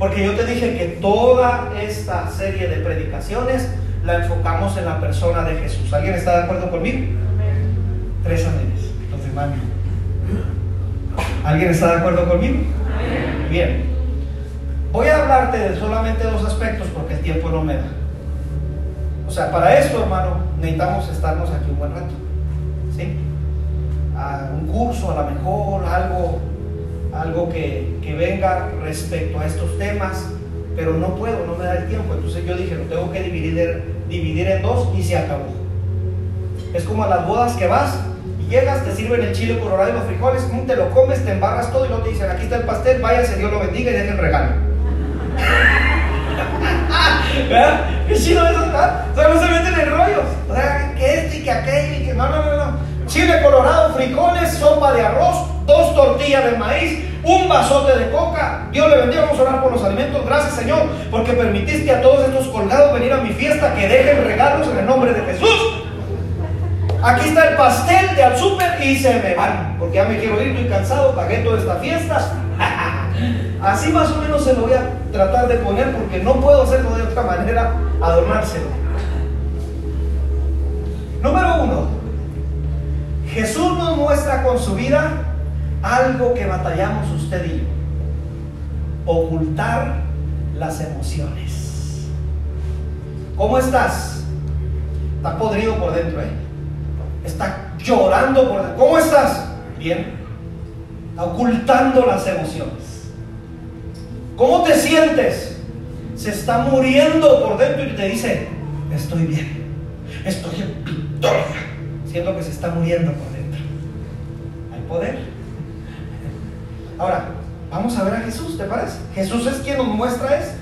Porque yo te dije que toda esta serie de predicaciones la enfocamos en la persona de Jesús. ¿Alguien está de acuerdo conmigo? Tres amenes, los demás ¿Alguien está de acuerdo conmigo? Bien. Voy a hablarte de solamente dos aspectos porque el tiempo no me da. O sea, para esto, hermano, necesitamos estarnos aquí un buen rato. ¿Sí? Un curso, a lo mejor, algo, algo que, que venga respecto a estos temas pero no puedo, no me da el tiempo. Entonces yo dije, lo tengo que dividir, dividir en dos y se acabó. Es como a las bodas que vas y llegas, te sirven el chile colorado y los frijoles, te lo comes, te embarras todo y luego te dicen, aquí está el pastel, váyase, Dios lo bendiga y deje el regalo. ¿Verdad? Qué chido eso, ¿verdad? O sea, no se meten en rollos. O sea, que esto y que aquello y que no, no, no, no. Chile colorado, frijoles, sopa de arroz, dos tortillas de maíz, un vasote de coca. Dios le bendiga, vamos a orar por los alimentos. Gracias Señor, porque permitiste a todos estos colgados venir a mi fiesta, que dejen regalos en el nombre de Jesús. Aquí está el pastel de al súper y se me van, porque ya me quiero ir, estoy cansado, pagué toda esta fiesta. Así más o menos se lo voy a tratar de poner porque no puedo hacerlo de otra manera, adornárselo. Número uno, Jesús nos muestra con su vida algo que batallamos usted y yo. Ocultar las emociones. ¿Cómo estás? Está podrido por dentro, ¿eh? Está llorando por dentro. ¿Cómo estás? Bien. Está ocultando las emociones. ¿Cómo te sientes? Se está muriendo por dentro y te dice, estoy bien. Estoy en victoria. Siento que se está muriendo por dentro. Hay poder. Ahora, vamos a ver a Jesús, ¿te parece? Jesús es quien nos muestra esto.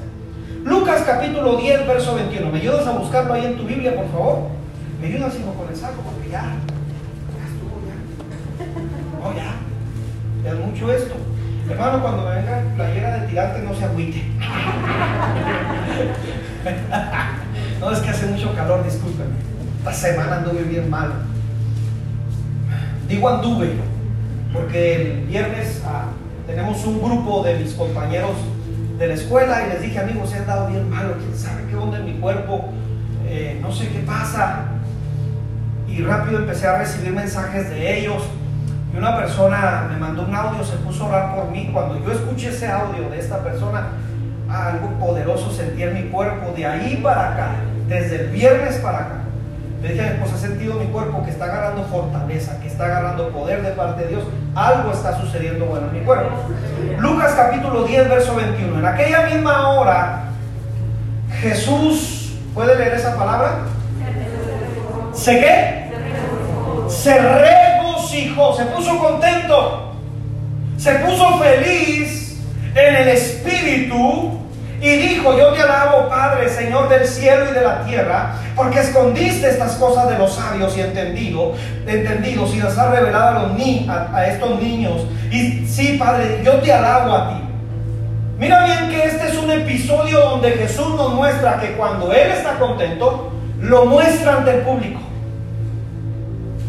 Lucas capítulo 10, verso 21. ¿Me ayudas a buscarlo ahí en tu Biblia, por favor? ¿Me ayudas, hijo, con el saco? Porque ya, ya estuvo, ya. No, ya. Ya es mucho esto. Hermano, cuando me venga playera de tirante, no se agüite. no, es que hace mucho calor, discúlpenme. Esta semana anduve bien mal. Digo anduve, porque el viernes tenemos un grupo de mis compañeros de la escuela y les dije, amigos, se han dado bien malo, quién sabe qué onda en mi cuerpo, eh, no sé qué pasa. Y rápido empecé a recibir mensajes de ellos. Y una persona me mandó un audio, se puso a orar por mí. Cuando yo escuché ese audio de esta persona, algo poderoso sentí en mi cuerpo de ahí para acá, desde el viernes para acá. Le dije a mi esposa, he sentido mi cuerpo que está agarrando fortaleza, que está agarrando poder de parte de Dios. Algo está sucediendo bueno en mi cuerpo. Lucas capítulo 10, verso 21. En aquella misma hora, Jesús, ¿puede leer esa palabra? ¿Se qué? Se regocijó se puso contento, se puso feliz en el espíritu y dijo, yo te alabo, Padre, Señor del cielo y de la tierra, porque escondiste estas cosas de los sabios y entendido, entendidos y las has revelado a, los ni a, estos niños. Y sí, Padre, yo te alabo a ti. Mira bien que este es un episodio donde Jesús nos muestra que cuando Él está contento, lo muestra ante el público.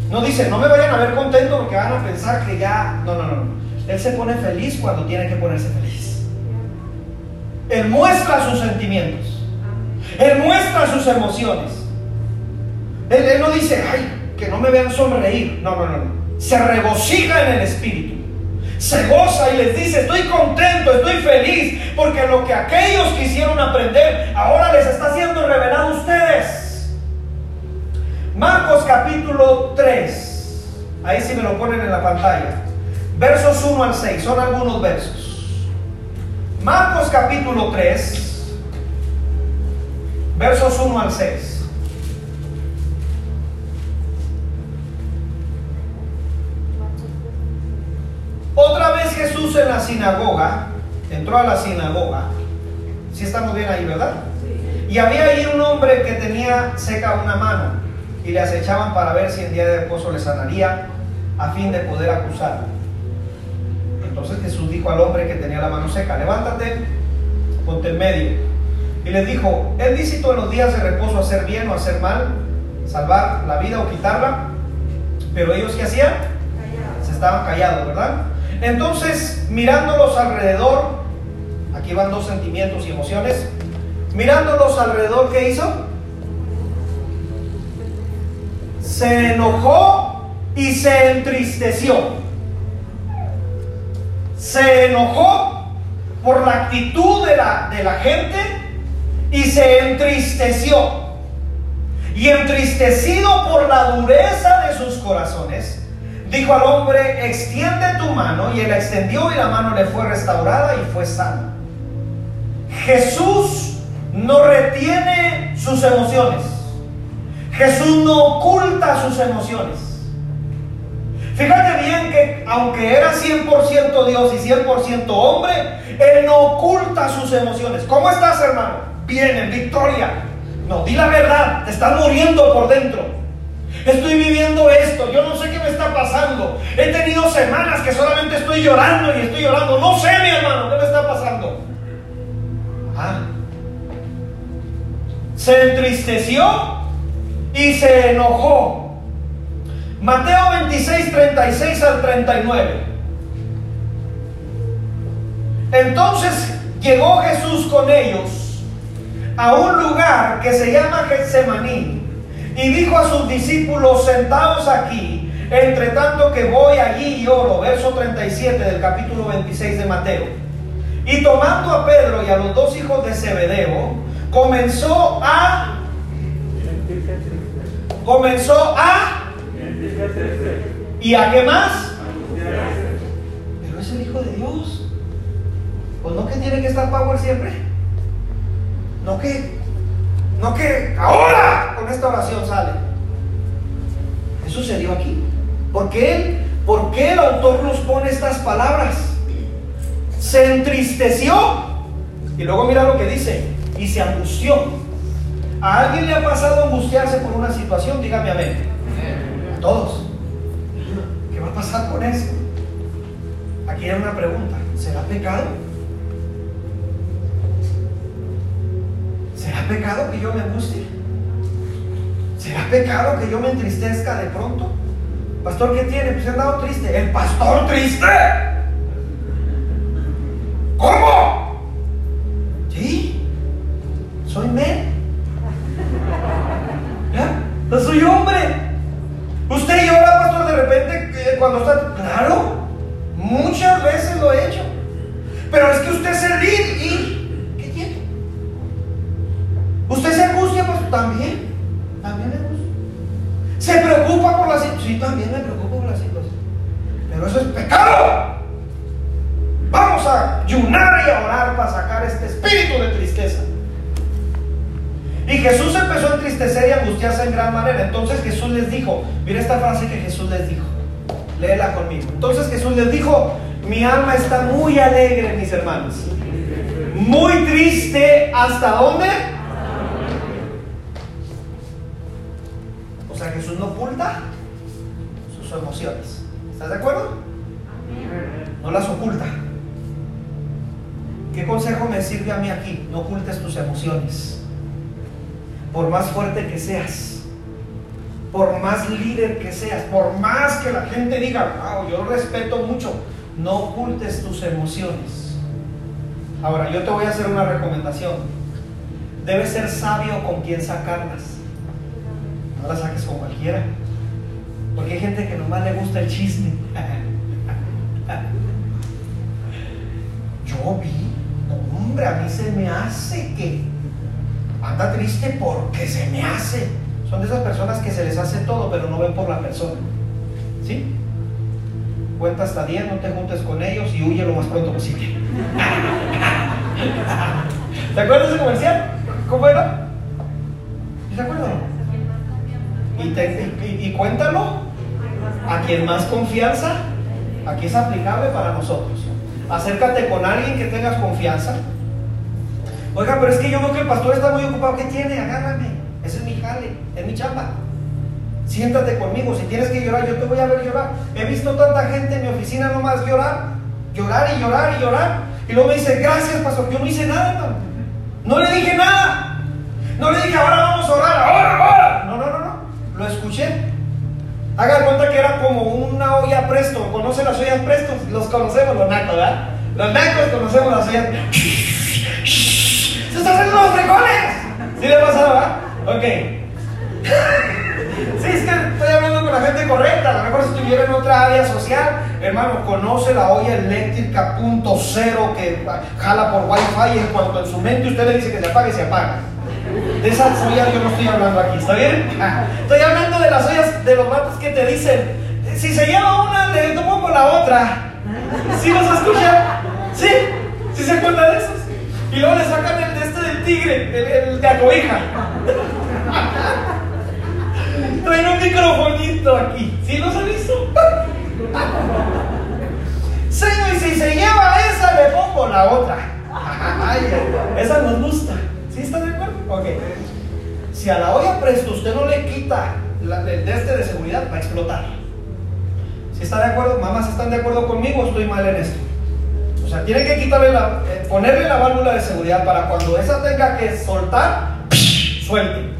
No dice, no me vayan a ver contento porque van a pensar que ya... No, no, no. Él se pone feliz cuando tiene que ponerse feliz. Él muestra sus sentimientos. Él muestra sus emociones. Él, no dice, ay, que no me vean sonreír. No, no, no, no. Se regocija en el espíritu. Se goza y les dice, estoy contento, estoy feliz, porque lo que aquellos quisieron aprender ahora les está siendo revelado a ustedes. Marcos capítulo 3. Ahí sí me lo ponen en la pantalla. Versos 1 al 6. Son algunos versos. Marcos capítulo 3, versos 1 al 6. Otra vez Jesús en la sinagoga, entró a la sinagoga. Si estamos bien ahí, ¿verdad? Y había ahí un hombre que tenía seca una mano y le acechaban para ver si en día de reposo le sanaría a fin de poder acusarlo. Entonces Jesús dijo al hombre que tenía la mano seca, levántate, ponte en medio. Y les dijo, ¿es lícito en los días de reposo hacer bien o hacer mal? Salvar la vida o quitarla. Pero ellos qué hacían? Se estaban callados, ¿verdad? Entonces, mirándolos alrededor, aquí van dos sentimientos y emociones, mirándolos alrededor, ¿qué hizo? Se enojó y se entristeció se enojó por la actitud de la, de la gente y se entristeció. Y entristecido por la dureza de sus corazones, dijo al hombre, extiende tu mano, y él extendió y la mano le fue restaurada y fue sana. Jesús no retiene sus emociones. Jesús no oculta sus emociones. Fíjate bien que aunque era 100% Dios y 100% hombre, Él no oculta sus emociones. ¿Cómo estás, hermano? Bien, en victoria. No, di la verdad, te estás muriendo por dentro. Estoy viviendo esto, yo no sé qué me está pasando. He tenido semanas que solamente estoy llorando y estoy llorando. No sé, mi hermano, qué me está pasando. Ah. Se entristeció y se enojó. Mateo 26, 36 al 39. Entonces llegó Jesús con ellos a un lugar que se llama Getsemaní y dijo a sus discípulos, sentados aquí, entre tanto que voy allí y oro, verso 37 del capítulo 26 de Mateo. Y tomando a Pedro y a los dos hijos de Zebedeo, comenzó a comenzó a ¿Y a qué más? Pero es el Hijo de Dios. Pues no que tiene que estar power siempre. No que, no que ahora con esta oración sale. Eso sucedió aquí. ¿Por qué, ¿Por qué el autor nos pone estas palabras? Se entristeció. Y luego mira lo que dice. Y se angustió. ¿A alguien le ha pasado angustiarse por una situación? Dígame amén todos. ¿Qué va a pasar con eso? Aquí hay una pregunta. ¿Será pecado? ¿Será pecado que yo me angustie? ¿Será pecado que yo me entristezca de pronto? Pastor, ¿qué tiene? Pues he andado triste. ¿El pastor triste? ¿Cómo? Sí. Soy men. ¿Ya? No soy hombre. Cuando está... dijo, mi alma está muy alegre, mis hermanos. Muy triste, ¿hasta dónde? O sea, Jesús no oculta sus emociones. ¿Estás de acuerdo? No las oculta. ¿Qué consejo me sirve a mí aquí? No ocultes tus emociones. Por más fuerte que seas, más líder que seas, por más que la gente diga, wow, yo respeto mucho, no ocultes tus emociones. Ahora, yo te voy a hacer una recomendación. Debes ser sabio con quien sacarlas. No las saques con cualquiera. Porque hay gente que nomás le gusta el chisme. Yo vi, hombre, a mí se me hace que anda triste porque se me hace. Son de esas personas que se les hace todo, pero no ven por la persona. ¿Sí? Cuenta hasta 10, no te juntes con ellos y huye lo más pronto posible. ¿Te acuerdas de ese comercial? ¿Cómo era? ¿Te acuerdas? Y, y, y cuéntalo a quien más confianza, aquí es aplicable para nosotros. Acércate con alguien que tengas confianza. Oiga, pero es que yo veo que el pastor está muy ocupado. ¿Qué tiene? Agárrame. Ese es mi jale, es mi chamba. Siéntate conmigo. Si tienes que llorar, yo te voy a ver llorar. He visto tanta gente en mi oficina nomás llorar, llorar y llorar y llorar. Y luego me dice, gracias, pastor. Yo no hice nada. No le dije nada. No le dije, ahora vamos a orar, ahora, ahora. No, no, no, no. Lo escuché. Haga cuenta que era como una olla presto. ¿Conocen las ollas presto? Los conocemos, los nacos. Los nacos conocemos las ollas. ¡Se están haciendo los frijoles! ¿Sí le pasa, verdad? Ok. Sí, es que estoy hablando con la gente correcta. A lo mejor si estuviera en otra área social, hermano, conoce la olla eléctrica punto cero que jala por wifi en cuanto en su mente usted le dice que se apague, se apaga. De esas ollas yo no estoy hablando aquí, ¿está bien? Estoy hablando de las ollas de los matos que te dicen, si se lleva una, le tomo la otra. ¿Sí los escuchan? ¿Sí? ¿Sí se acuerdan de esos? Y luego le sacan el de este del tigre, el, de acobija. Traen un microfonito aquí. ¿Sí los han visto? Señor, y si se lleva esa, le pongo la otra. Esa nos gusta. ¿Sí está de acuerdo? Ok. Si a la olla presto usted no le quita el este de seguridad, va a explotar. Si está de acuerdo, mamás están de acuerdo conmigo, estoy mal en esto. O sea, tiene que quitarle la, eh, ponerle la válvula de seguridad para cuando esa tenga que soltar, suelte.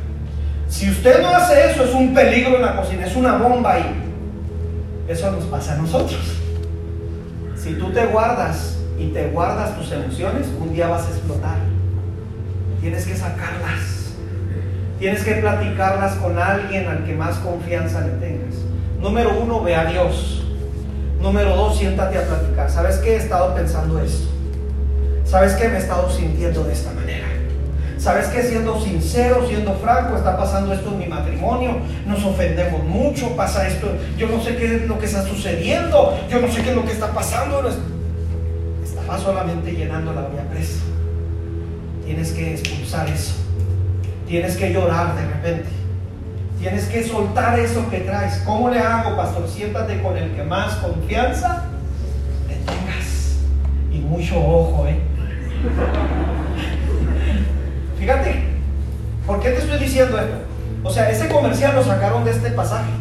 Si usted no hace eso, es un peligro en la cocina, es una bomba ahí. Eso nos pasa a nosotros. Si tú te guardas y te guardas tus emociones, un día vas a explotar. Tienes que sacarlas. Tienes que platicarlas con alguien al que más confianza le tengas. Número uno, ve a Dios. Número dos, siéntate a platicar. ¿Sabes qué? He estado pensando esto. ¿Sabes qué? Me he estado sintiendo de esta manera. ¿Sabes qué? Siendo sincero, siendo franco, está pasando esto en mi matrimonio, nos ofendemos mucho, pasa esto, yo no sé qué es lo que está sucediendo, yo no sé qué es lo que está pasando. Estaba solamente llenando la olla presa. Tienes que expulsar eso. Tienes que llorar de repente. Tienes que soltar eso que traes. ¿Cómo le hago, pastor? Siéntate con el que más confianza le tengas. Y mucho ojo, ¿eh? Fíjate, ¿por qué te estoy diciendo esto? O sea, ese comercial lo sacaron de este pasaje.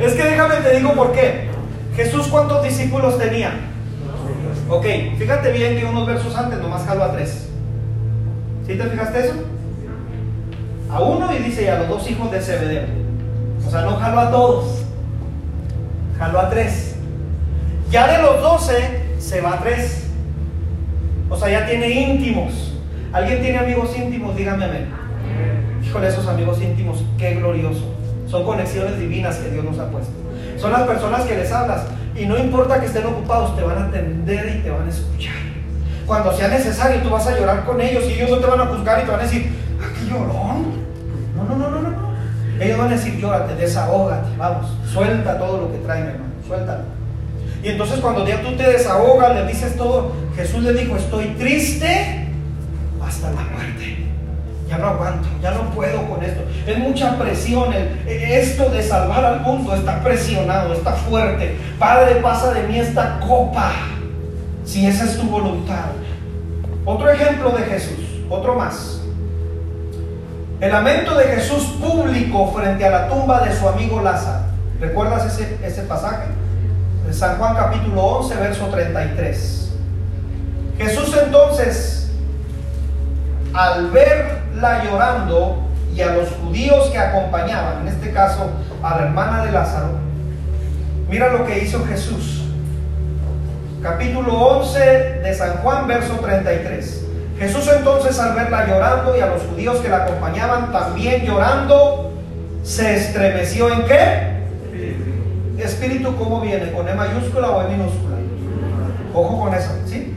es que déjame te digo por qué. Jesús, ¿cuántos discípulos tenía? Ok, fíjate bien que unos versos antes nomás jalo a tres. ¿Sí te fijaste eso? A uno y dice y a los dos hijos de Zebedeo. O sea, no jalo a todos. Jalo a tres. Ya de los doce se va a tres. O sea, ya tiene íntimos. ¿Alguien tiene amigos íntimos? Dígame amén. Híjole, esos amigos íntimos, qué glorioso. Son conexiones divinas que Dios nos ha puesto. Son las personas que les hablas y no importa que estén ocupados, te van a atender y te van a escuchar. Cuando sea necesario, tú vas a llorar con ellos y ellos no te van a juzgar y te van a decir, ¿a qué llorón? No, no, no, no, no. Ellos van a decir, llórate, desahógate, vamos, suelta todo lo que traen, hermano, suéltalo. Y entonces cuando ya tú te desahogas, le dices todo, Jesús le dijo, estoy triste hasta la muerte. ya no aguanto, ya no puedo con esto. Es mucha presión. esto de salvar al mundo está presionado, está fuerte. Padre, pasa de mí esta copa, si esa es tu voluntad. Otro ejemplo de Jesús, otro más. El lamento de Jesús público frente a la tumba de su amigo Lázaro. ¿Recuerdas ese, ese pasaje? En San Juan capítulo 11, verso 33. Jesús entonces, al verla llorando y a los judíos que acompañaban, en este caso a la hermana de Lázaro, mira lo que hizo Jesús. Capítulo 11 de San Juan, verso 33. Jesús entonces al verla llorando y a los judíos que la acompañaban también llorando, se estremeció en qué? Espíritu, ¿cómo viene? ¿Con E mayúscula o E minúscula? Ojo con eso, ¿sí?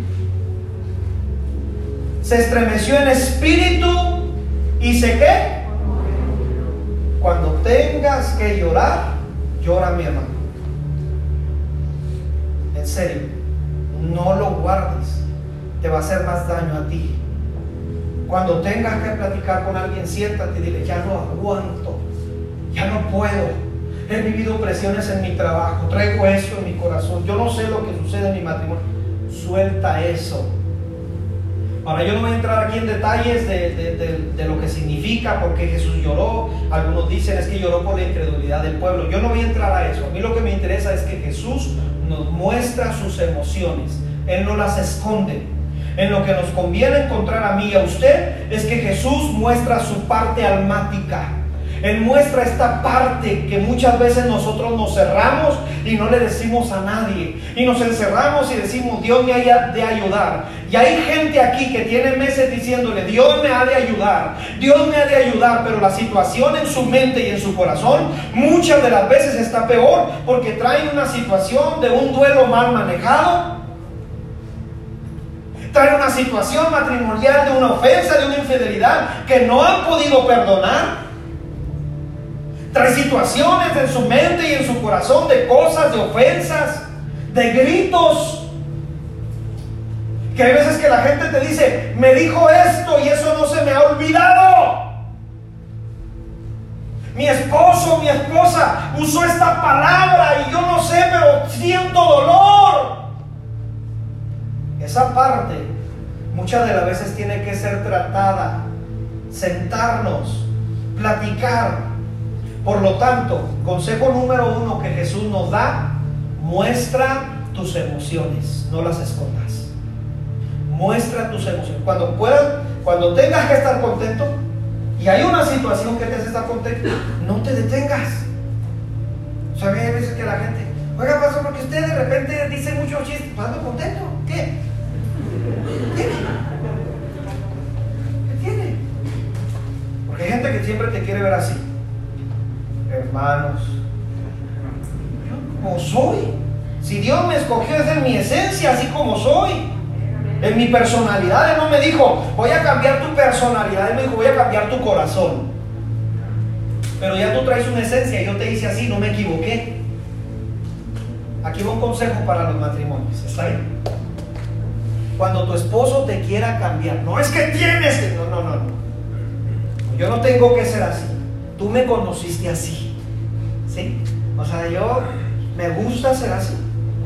Se estremeció en espíritu y se qué? Cuando tengas que llorar, llora mi hermano. En serio, no lo guardes, te va a hacer más daño a ti. Cuando tengas que platicar con alguien, siéntate y dile, ya no aguanto, ya no puedo he vivido presiones en mi trabajo, traigo eso en mi corazón, yo no sé lo que sucede en mi matrimonio. Suelta eso. Ahora yo no voy a entrar aquí en detalles de, de, lo que significa, por qué Jesús lloró. Algunos dicen es que lloró por la incredulidad del pueblo. Yo no voy a entrar a eso. A mí lo que me interesa es que Jesús nos muestra sus emociones. Él no las esconde. En lo que nos conviene encontrar a mí y a usted es que Jesús muestra su parte almática. Él muestra esta parte que muchas veces nosotros nos cerramos y no le decimos a nadie. Y nos encerramos y decimos, Dios me ha de ayudar. Y hay gente aquí que tiene meses diciéndole, Dios me ha de ayudar, Dios me ha de ayudar, pero la situación en su mente y en su corazón muchas de las veces está peor porque trae una situación de un duelo mal manejado. Trae una situación matrimonial de una ofensa, de una infidelidad que no han podido perdonar. Trae situaciones en su mente y en su corazón de cosas, de ofensas, de gritos. Que hay veces que la gente te dice, me dijo esto y eso no se me ha olvidado. Mi esposo, mi esposa usó esta palabra y yo no sé, pero siento dolor. Esa parte muchas de las veces tiene que ser tratada, sentarnos, platicar, por lo tanto, consejo número uno que Jesús nos da, muestra tus emociones, no las escondas. Muestra tus emociones. Cuando puedas, cuando tengas que estar contento y hay una situación que te hace estar contento, no te detengas. O sea, hay veces que la gente, oiga, pasó porque usted de repente dice muchos chistes, ando contento. ¿Qué? ¿Qué? ¿Qué tiene? Porque hay gente que siempre te quiere ver así hermanos, yo como soy. Si Dios me escogió es en mi esencia, así como soy. En mi personalidad, Él no me dijo, voy a cambiar tu personalidad, Él me dijo, voy a cambiar tu corazón. Pero ya tú traes una esencia, yo te hice así, no me equivoqué. Aquí va un consejo para los matrimonios, ¿está bien? Cuando tu esposo te quiera cambiar, no es que tienes que, no, no, no, no. Yo no tengo que ser así. Tú me conociste así. O sea, yo me gusta ser así.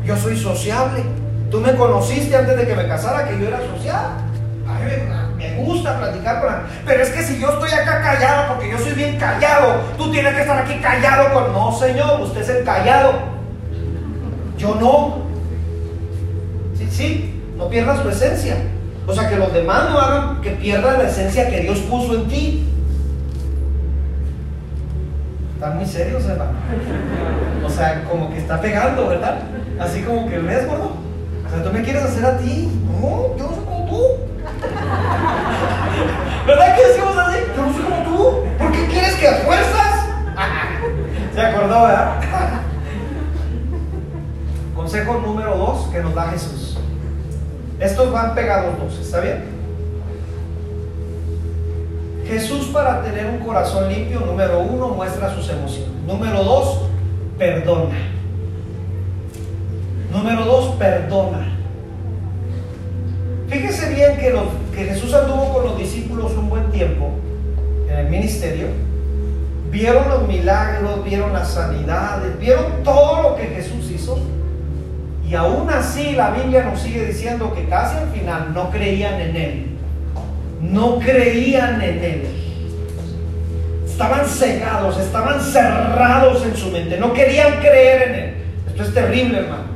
Yo soy sociable. Tú me conociste antes de que me casara que yo era sociable. A mí me, gusta platicar con la... Pero es que si yo estoy acá callado, porque yo soy bien callado, tú tienes que estar aquí callado con... No, señor, usted es el callado. Yo no. Sí, sí, no pierdas tu esencia. O sea, que los demás no hagan que pierdan la esencia que Dios puso en ti. Está muy serio, hermano. O sea, como que está pegando, ¿verdad? Así como que ves, gordo. O sea, tú me quieres hacer a ti. No, yo no soy como tú. ¿Verdad que decimos así? Yo no soy como tú. ¿Por qué quieres que a fuerzas? Se acordó, ¿verdad? Consejo número dos que nos da Jesús. Estos van pegados dos, ¿está bien? Jesús para tener un corazón limpio, número uno, muestra sus emociones. Número dos, perdona. Número dos, perdona. Fíjese bien que, que Jesús anduvo con los discípulos un buen tiempo en el ministerio, vieron los milagros, vieron las sanidades, vieron todo lo que Jesús hizo. Y aún así la Biblia nos sigue diciendo que casi al final no creían en Él. No creían en Él. Estaban cegados, estaban cerrados en su mente. No querían creer en Él. Esto es terrible, hermano.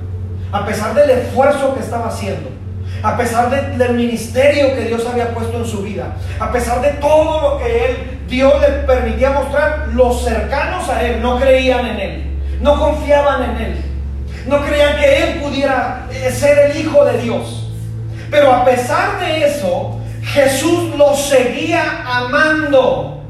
A pesar del esfuerzo que estaba haciendo a pesar del ministerio que Dios había puesto en su vida, a pesar de todo lo que él, Dios le permitía mostrar, los cercanos a él no creían en él, no confiaban en él, no creían que él pudiera eh, ser el Hijo de Dios. Pero a pesar de eso, Jesús los seguía amando.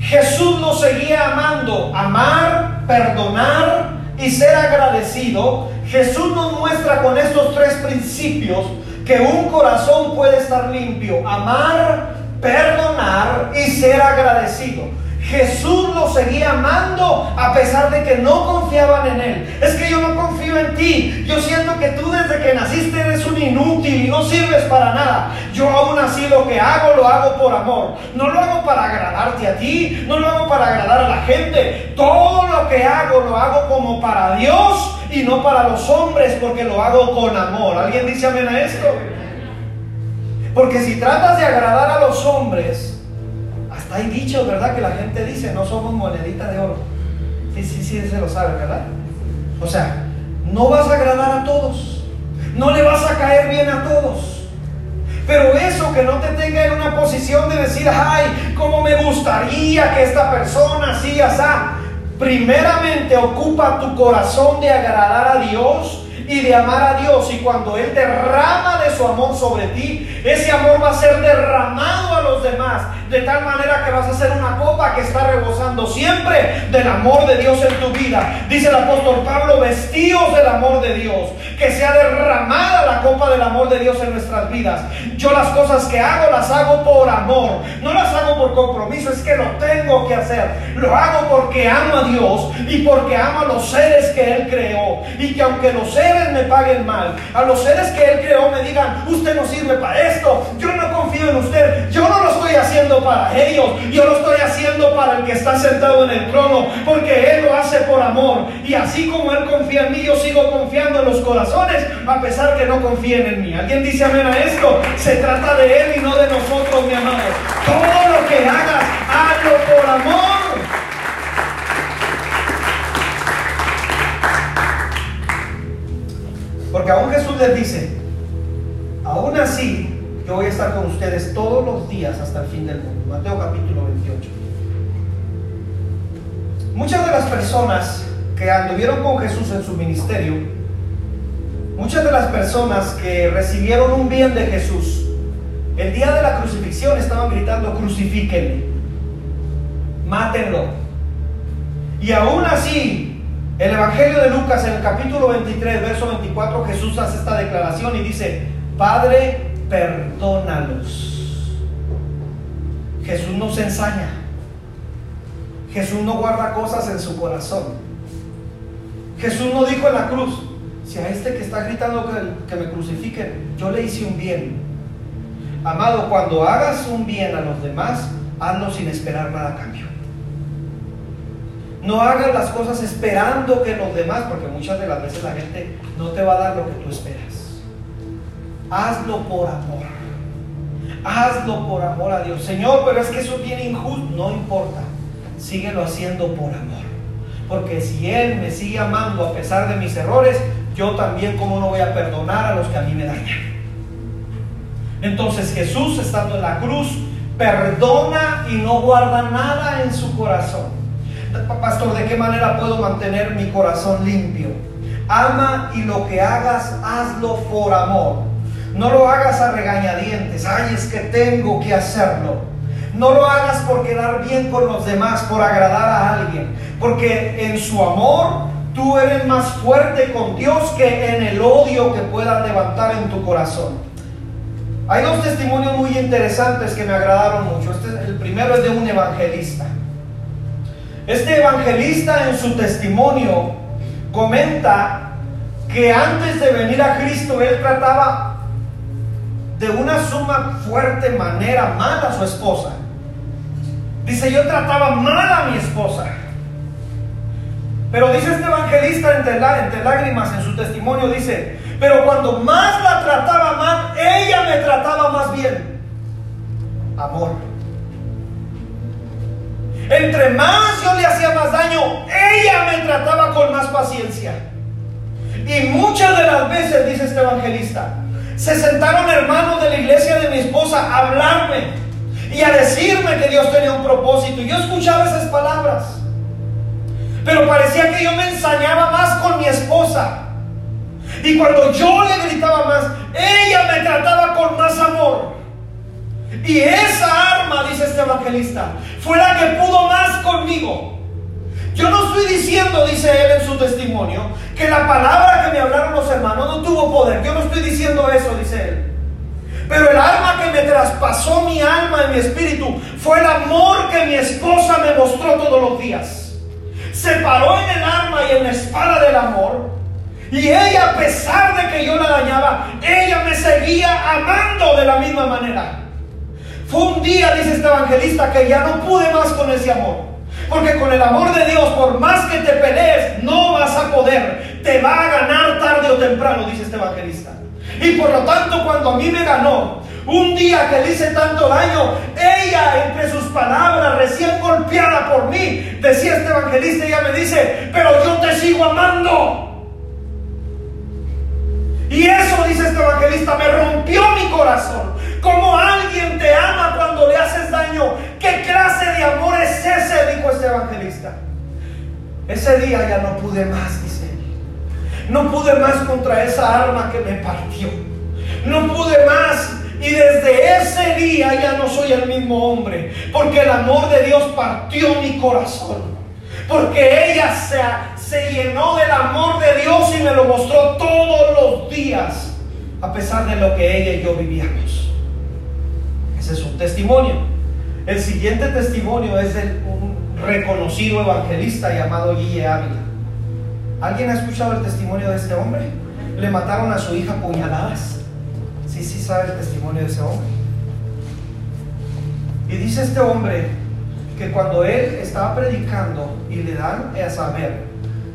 Jesús los seguía amando. Amar, perdonar y ser agradecido Jesús nos muestra con estos tres principios que un corazón puede estar limpio, amar, perdonar y ser agradecido. Jesús lo seguía amando a pesar de que no confiaban en Él. Es que yo no confío en ti. Yo siento que tú desde que naciste eres un inútil y no sirves para nada. Yo aún así lo que hago lo hago por amor. No lo hago para agradarte a ti. No lo hago para agradar a la gente. Todo lo que hago lo hago como para Dios y no para los hombres porque lo hago con amor. ¿Alguien dice amén a esto? Porque si tratas de agradar a los hombres, hay dicho, ¿verdad? Que la gente dice, no somos monedita de oro. Sí, sí, sí, se lo sabe, ¿verdad? O sea, no vas a agradar a todos. No le vas a caer bien a todos. Pero eso que no te tenga en una posición de decir, ay, cómo me gustaría que esta persona así, así primeramente ocupa tu corazón de agradar a Dios y de amar a Dios. Y cuando Él derrama de su amor sobre ti, ese amor va a ser derramado a los demás. De tal manera que vas a ser una copa que está rebosando siempre del amor de Dios en tu vida. Dice el apóstol Pablo, vestidos del amor de Dios. Que sea derramada la copa del amor de Dios en nuestras vidas. Yo las cosas que hago las hago por amor. No las hago por compromiso, es que lo tengo que hacer. Lo hago porque amo a Dios y porque amo a los seres que Él creó. Y que aunque los seres me paguen mal, a los seres que Él creó me digan, usted no sirve para esto, yo no confío en usted, yo no lo estoy haciendo para ellos, yo lo estoy haciendo para el que está sentado en el trono, porque Él lo hace por amor. Y así como Él confía en mí, yo sigo confiando en los corazones, a pesar que no confíen en mí. ¿Alguien dice amén a esto? Se trata de Él y no de nosotros, mi amado. Todo lo que hagas, hazlo por amor. Porque aún Jesús les dice, aún así, yo voy a estar con ustedes todos los días hasta el fin del mundo. Mateo capítulo 28. Muchas de las personas que anduvieron con Jesús en su ministerio, muchas de las personas que recibieron un bien de Jesús, el día de la crucifixión estaban gritando, crucifíquenle, mátenlo. Y aún así, el Evangelio de Lucas en el capítulo 23, verso 24, Jesús hace esta declaración y dice, Padre, perdónalos. Jesús no se ensaña. Jesús no guarda cosas en su corazón. Jesús no dijo en la cruz, si a este que está gritando que, me crucifiquen, yo le hice un bien. Amado, cuando hagas un bien a los demás, hazlo sin esperar nada a cambio. No hagas las cosas esperando que los demás, porque muchas de las veces la gente no te va a dar lo que tú esperas. Hazlo por amor. Hazlo por amor a Dios. Señor, pero es que eso tiene injusto. No importa. Síguelo haciendo por amor. Porque si Él me sigue amando a pesar de mis errores, yo también, ¿cómo no voy a perdonar a los que a mí me dañan? Entonces Jesús, estando en la cruz, perdona y no guarda nada en su corazón. Pastor, ¿de qué manera puedo mantener mi corazón limpio? Ama y lo que hagas, hazlo por amor. No lo hagas a regañadientes. Ay, es que tengo que hacerlo. No lo hagas por quedar bien con los demás, por agradar a alguien. Porque en su amor tú eres más fuerte con Dios que en el odio que pueda levantar en tu corazón. Hay dos testimonios muy interesantes que me agradaron mucho. Este, el primero es de un evangelista. Este evangelista en su testimonio comenta que antes de venir a Cristo él trataba de una suma fuerte manera mal a su esposa. Dice, yo trataba mal a mi esposa. Pero dice este evangelista entre, entre lágrimas en su testimonio, dice, pero cuando más la trataba mal, ella me trataba más bien. Amor. Entre más yo le hacía más daño, ella me trataba con más paciencia. Y muchas de las veces, dice este evangelista, se sentaron hermanos de la iglesia de mi esposa a hablarme y a decirme que Dios tenía un propósito. Y yo escuchaba esas palabras. Pero parecía que yo me ensañaba más con mi esposa. Y cuando yo le gritaba más, ella me trataba con más amor. Y esa arma, dice este evangelista, fue la que pudo más conmigo. Yo no estoy diciendo, dice él en su testimonio, que la palabra que me hablaron los hermanos no tuvo poder. Yo no estoy diciendo eso, dice él. Pero el arma que me traspasó mi alma y mi espíritu fue el amor que mi esposa me mostró todos los días. Se paró en el arma y en la espada del amor. Y ella, a pesar de que yo la dañaba, ella me seguía amando de la misma manera. Fue un día, dice este evangelista, que ya no pude más con ese amor. Porque con el amor de Dios, por más que te pelees, no vas a poder. Te va a ganar tarde o temprano, dice este evangelista. Y por lo tanto, cuando a mí me ganó, un día que le hice tanto daño, ella entre sus palabras, recién golpeada por mí, decía este evangelista, ella me dice, pero yo te sigo amando. Y eso, dice este evangelista, me rompió mi corazón. Como alguien te ama cuando le haces daño. ¿Qué clase de amor es ese? Dijo este evangelista. Ese día ya no pude más, dice él. No pude más contra esa arma que me partió. No pude más. Y desde ese día ya no soy el mismo hombre. Porque el amor de Dios partió mi corazón. Porque ella se, se llenó del amor de Dios y me lo mostró todos los días. A pesar de lo que ella y yo vivíamos. Ese es un testimonio. El siguiente testimonio es de un reconocido evangelista llamado Guille Ávila. ¿Alguien ha escuchado el testimonio de este hombre? Le mataron a su hija puñaladas. Sí, sí sabe el testimonio de ese hombre. Y dice este hombre que cuando él estaba predicando y le dan a saber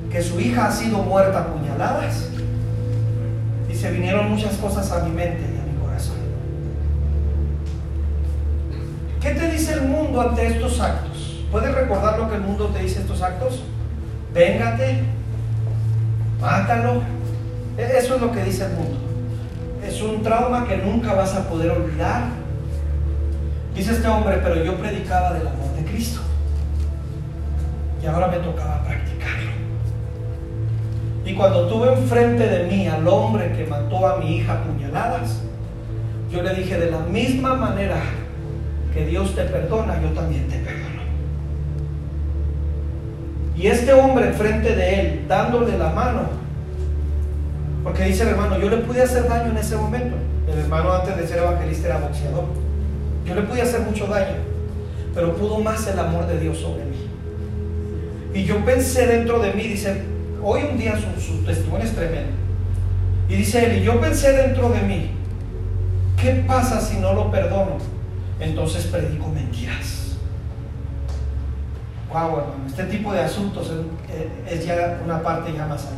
que su hija ha sido muerta a puñaladas, dice, vinieron muchas cosas a mi mente ¿Qué te dice el mundo ante estos actos? ¿Puedes recordar lo que el mundo te dice estos actos? Véngate, mátalo. E-, eso es lo que dice el mundo. Es un trauma que nunca vas a poder olvidar. Dice este hombre, pero yo predicaba del amor de Cristo. Y ahora me tocaba practicarlo. Y cuando tuve enfrente de mí al hombre que mató a mi hija puñaladas, yo le dije de la misma manera que Dios te perdona, yo también te perdono. Y este hombre enfrente de él, dándole la mano, porque dice el hermano, yo le pude hacer daño en ese momento. El hermano antes de ser evangelista era boxeador. Yo le pude hacer mucho daño, pero pudo más el amor de Dios sobre mí. Y yo pensé dentro de mí, dice, hoy un día su, testimonio es tremendo. Y dice él, y yo pensé dentro de mí, ¿qué pasa si no lo perdono? entonces predico mentiras. Wow, hermano, este tipo de asuntos es, ya una parte ya más allá.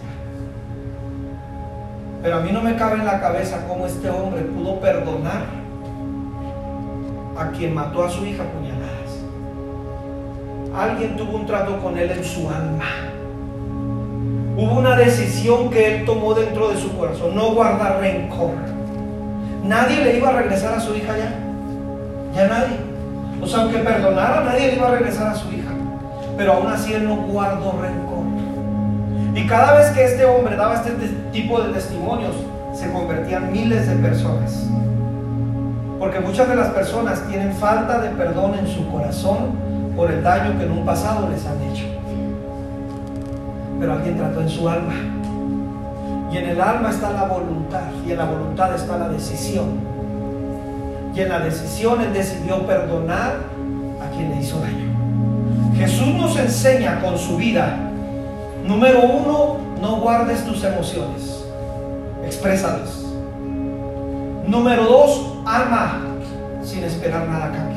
Pero a mí no me cabe en la cabeza cómo este hombre pudo perdonar a quien mató a su hija puñaladas. Alguien tuvo un trato con él en su alma. Hubo una decisión que él tomó dentro de su corazón, no guardar rencor. Nadie le iba a regresar a su hija ya. Ya nadie. O sea, aunque perdonara, nadie le iba a regresar a su hija. Pero aún así él no guardó rencor. Y cada vez que este hombre daba este tipo de testimonios, se convertían miles de personas. Porque muchas de las personas tienen falta de perdón en su corazón por el daño que en un pasado les han hecho. Pero alguien trató en su alma. Y en el alma está la voluntad. Y en la voluntad está la decisión y en la decisión Él decidió perdonar a quien le hizo daño. Jesús nos enseña con su vida, número uno, no guardes tus emociones, exprésalas. Número dos, ama sin esperar nada a cambio.